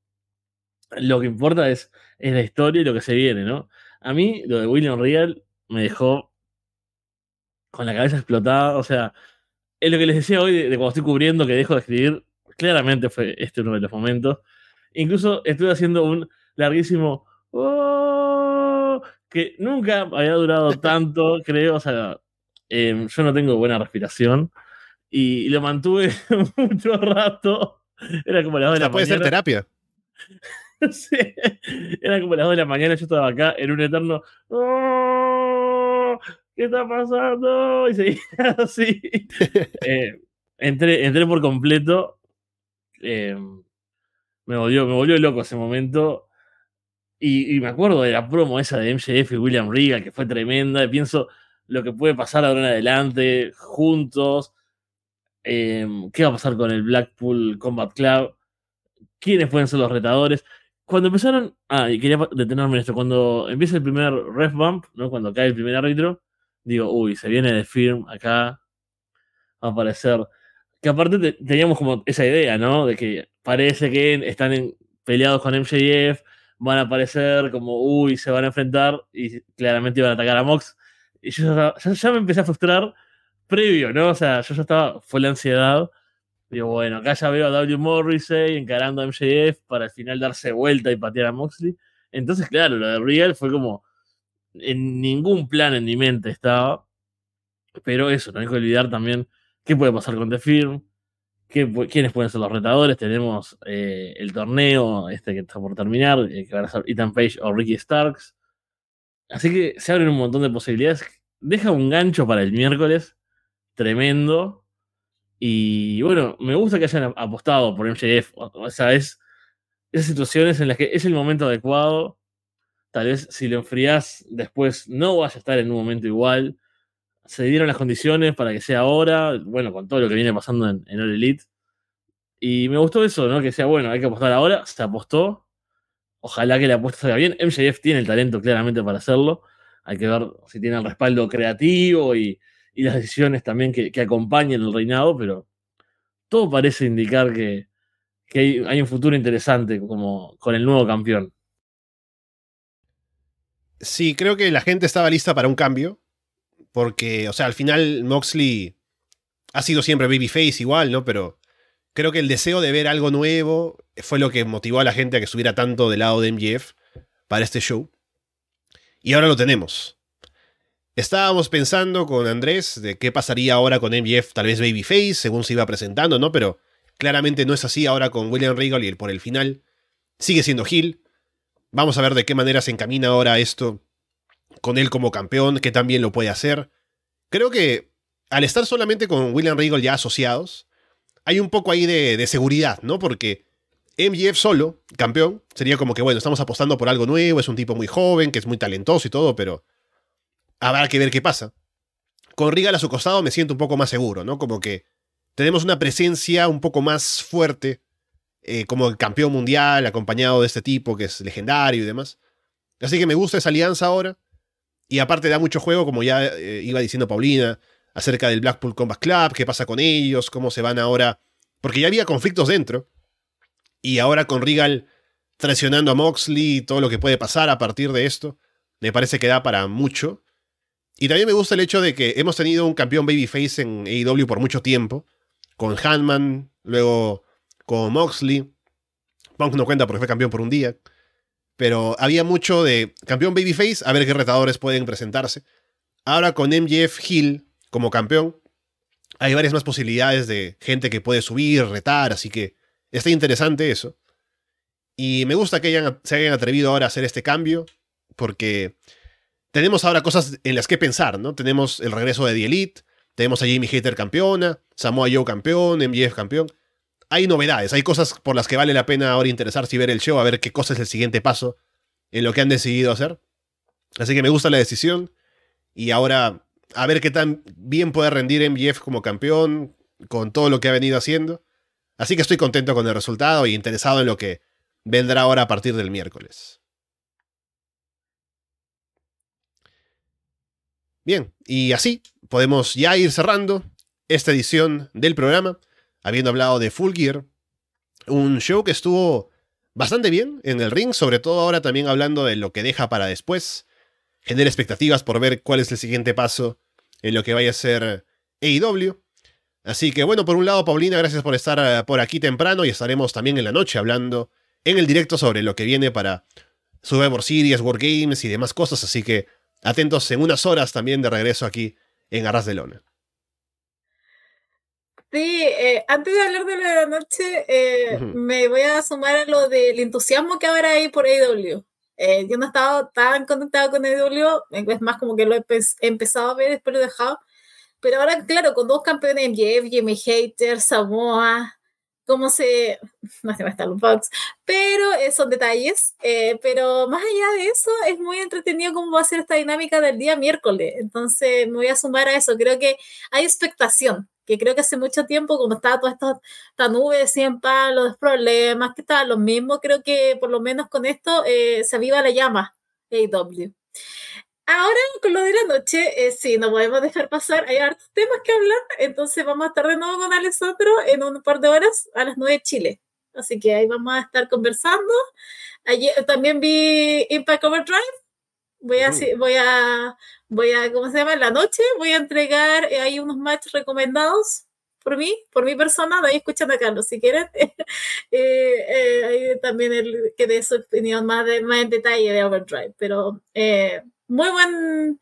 lo que importa es, es la historia y lo que se viene, ¿no? A mí, lo de William Real me dejó con la cabeza explotada, o sea, es lo que les decía hoy de, de cuando estoy cubriendo que dejo de escribir, claramente fue este uno de los momentos. Incluso estuve haciendo un larguísimo oh, que nunca había durado tanto, creo, o sea, eh, yo no tengo buena respiración y, y lo mantuve mucho rato. Era como las 2 de la puede mañana. ser terapia. sí, era como las 2 de la mañana, yo estaba acá en un eterno. "Oh, ¿Qué está pasando? Y seguía así. Eh, entré, entré por completo. Eh, me volvió, me volvió loco ese momento. Y, me acuerdo de la promo esa de MJF y William Regal, que fue tremenda. Y pienso lo que puede pasar ahora en adelante, juntos. Eh, ¿Qué va a pasar con el Blackpool Combat Club? ¿Quiénes pueden ser los retadores? Cuando empezaron. Ah, y quería detenerme en esto. Cuando empieza el primer ref bump, ¿no? Cuando cae el primer árbitro, digo, uy, se viene de firm acá. Va a aparecer. Que aparte te, teníamos como esa idea, ¿no? De que parece que están en, peleados con MJF, van a aparecer como, uy, se van a enfrentar y claramente iban a atacar a Mox. Y yo ya, me empecé a frustrar previo, ¿no? O sea, yo ya estaba, fue la ansiedad. Digo, bueno, acá ya veo a W. Morrissey encarando a MJF para al final darse vuelta y patear a Moxley. Entonces, claro, lo de Real fue como en ningún plan en mi mente estaba. Pero eso, no hay que olvidar también qué puede pasar con The Firm, qué, quiénes pueden ser los retadores. Tenemos eh, el torneo este que está por terminar, eh, que van a ser Ethan Page o Ricky Starks. Así que se abren un montón de posibilidades. Deja un gancho para el miércoles tremendo. Y bueno, me gusta que hayan apostado por MJF. O sea, es esas situaciones en las que es el momento adecuado. Tal vez si lo enfrías después no vaya a estar en un momento igual. Se dieron las condiciones para que sea ahora. Bueno, con todo lo que viene pasando en, en All Elite. Y me gustó eso, ¿no? Que sea bueno, hay que apostar ahora. Se apostó. Ojalá que la apuesta salga bien. MJF tiene el talento claramente para hacerlo. Hay que ver si tiene el respaldo creativo y, y las decisiones también que, que, acompañan el reinado, pero todo parece indicar que, que hay, hay, un futuro interesante como con el nuevo campeón. Sí, creo que la gente estaba lista para un cambio, porque, o sea, al final Moxley ha sido siempre babyface igual, ¿no? Pero creo que el deseo de ver algo nuevo fue lo que motivó a la gente a que estuviera tanto del lado de MJF para este show. Y ahora lo tenemos. Estábamos pensando con Andrés de qué pasaría ahora con MJF, tal vez Babyface, según se iba presentando, ¿no? Pero claramente no es así ahora con William Regal y por el final. Sigue siendo Hill. Vamos a ver de qué manera se encamina ahora esto con él como campeón, que también lo puede hacer. Creo que al estar solamente con William Regal ya asociados, hay un poco ahí de, seguridad, ¿no? Porque MJF solo, campeón, sería como que, bueno, estamos apostando por algo nuevo, es un tipo muy joven, que es muy talentoso y todo, pero habrá que ver qué pasa. Con Regal a su costado me siento un poco más seguro, ¿no? Como que tenemos una presencia un poco más fuerte, eh, como el campeón mundial, acompañado de este tipo que es legendario y demás. Así que me gusta esa alianza ahora. Y aparte da mucho juego, como ya eh, iba diciendo Paulina, acerca del Blackpool Combat Club, qué pasa con ellos, cómo se van ahora. Porque ya había conflictos dentro. Y ahora con Regal traicionando a Moxley, todo lo que puede pasar a partir de esto, me parece que da para mucho. Y también me gusta el hecho de que hemos tenido un campeón babyface en AEW por mucho tiempo, con Hanman, luego con Moxley. Punk no cuenta porque fue campeón por un día. Pero había mucho de campeón babyface, a ver qué retadores pueden presentarse. Ahora con MJF Hill como campeón, Hay varias más posibilidades de gente que puede subir, retar, así que está interesante eso. Y me gusta que hayan, se hayan atrevido ahora a hacer este cambio, porque tenemos ahora cosas en las que pensar, ¿no? Tenemos el regreso de The Elite, tenemos a Jamie Hater campeona, Samoa Joe campeón, MJF campeón. Hay novedades, hay cosas por las que vale la pena ahora interesarse y ver el show, a ver qué cosa es el siguiente paso en lo que han decidido hacer. Así que me gusta la decisión. Y ahora, a ver qué tan bien puede rendir MJF como campeón con todo lo que ha venido haciendo. Así que estoy contento con el resultado y interesado en lo que vendrá ahora a partir del miércoles. Bien, y así podemos ya ir cerrando esta edición del programa, habiendo hablado de Full Gear, un show que estuvo bastante bien en el ring, sobre todo ahora también hablando de lo que deja para después, genera expectativas por ver cuál es el siguiente paso en lo que vaya a ser AEW. Así que bueno, por un lado, Paulina, gracias por estar eh, por aquí temprano y estaremos también en la noche hablando en el directo sobre lo que viene para Survivor Series, War Games y demás cosas, así que atentos en unas horas también de regreso aquí en Arras de Lona. Sí, eh, antes de hablar de la noche, eh, me voy a sumar a lo del entusiasmo que habrá ahí por AEW. Eh, yo no he estado tan conectado con AEW, es más como que lo he, empezado a ver, después lo he dejado. Pero ahora, claro, con dos campeones, MJF, Jimmy Hater, Samoa, cómo se, no se va a estar los bugs, pero eh, son detalles. Eh, pero más allá de eso, es muy entretenido cómo va a ser esta dinámica del día miércoles. Entonces, me voy a sumar a eso. Creo que hay expectación, que creo que hace mucho tiempo, como estaba toda esta, esta nube de 100 palos, problemas, que estaban los mismos, creo que por lo menos con esto eh, se aviva la llama AW. Ahora, con lo de la noche, eh, sí, no podemos dejar pasar, hay hartos temas que hablar, entonces vamos a estar de nuevo con Alessandro en un par de horas a las 9 de Chile. Así que ahí vamos a estar conversando. Ayer también vi Impact Overdrive. Voy a, uh. voy a, voy a, ¿cómo se llama? En la noche voy a entregar eh, ahí unos matches recomendados por mí, por mi persona, de ahí escuchan a Carlos, si quieren. eh, ahí también el, que de su opinión más, de, más en detalle de Overdrive, pero eh, muy buen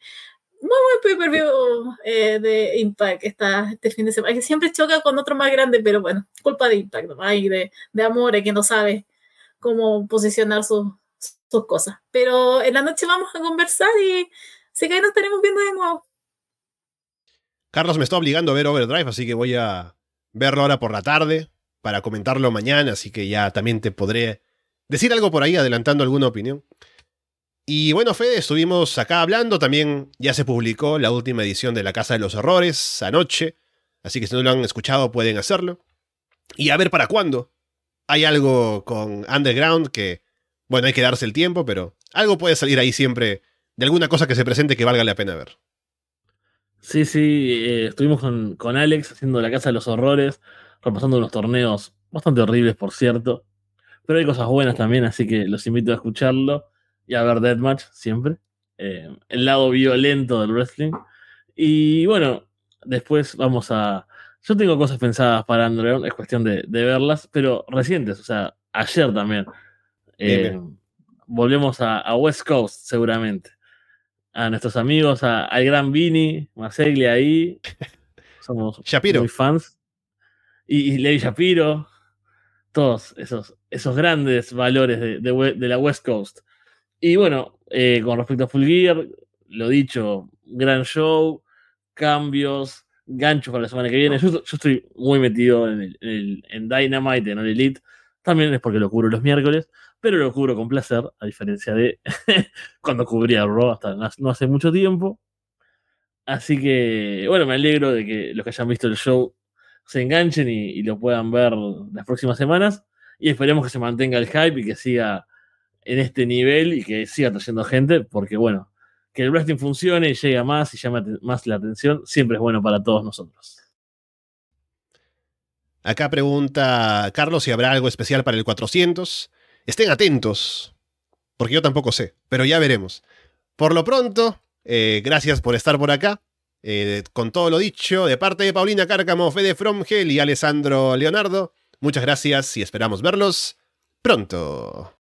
muy buen pay-per-view eh, de Impact esta, este fin de semana, que siempre choca con otro más grande, pero bueno, culpa de Impact, ¿no? de, de Amore que no sabe cómo posicionar sus cosas. Pero en la noche vamos a conversar y sé que nos estaremos viendo de nuevo. Carlos me está obligando a ver Overdrive, así que voy a verlo ahora por la tarde para comentarlo mañana, así que ya también te podré decir algo por ahí adelantando alguna opinión. Y bueno, Fede, estuvimos acá hablando, también ya se publicó la última edición de La Casa de los Horrores anoche, así que si no lo han escuchado pueden hacerlo. Y a ver para cuándo. Hay algo con Underground que, bueno, hay que darse el tiempo, pero algo puede salir ahí siempre de alguna cosa que se presente que valga la pena ver. Sí, sí, eh, estuvimos con, con Alex haciendo La Casa de los Horrores, repasando unos torneos bastante horribles, por cierto. Pero hay cosas buenas también, así que los invito a escucharlo y a ver Deathmatch siempre. Eh, el lado violento del wrestling. Y bueno, después vamos a. Yo tengo cosas pensadas para Andreon, es cuestión de, verlas, pero recientes, o sea, ayer también. Eh, volvemos a, West Coast, seguramente. A nuestros amigos, a, al gran Vini, Marcegli ahí. Somos muy fans. Y, y Levi Shapiro. Todos esos, esos grandes valores de, de la West Coast. Y bueno, eh, con respecto a Full Gear, lo dicho, gran show, cambios, ganchos para la semana que viene. Yo, estoy muy metido en, el, en Dynamite, en el Elite. También es porque lo cubro los miércoles, pero lo cubro con placer, a diferencia de cuando cubría Raw hasta no hace mucho tiempo. Así que, bueno, me alegro de que los que hayan visto el show se enganchen y, lo puedan ver las próximas semanas. Y esperemos que se mantenga el hype y que siga en este nivel y que siga trayendo gente, porque bueno, que el wrestling funcione y llegue a más y llame más la atención, siempre es bueno para todos nosotros. Acá pregunta Carlos si habrá algo especial para el 400. Estén atentos, porque yo tampoco sé, pero ya veremos. Por lo pronto, eh, gracias por estar por acá. Eh, con todo lo dicho, de parte de Paulina Cárcamo, Fede Fromgel y Alessandro Leonardo, muchas gracias y esperamos verlos pronto.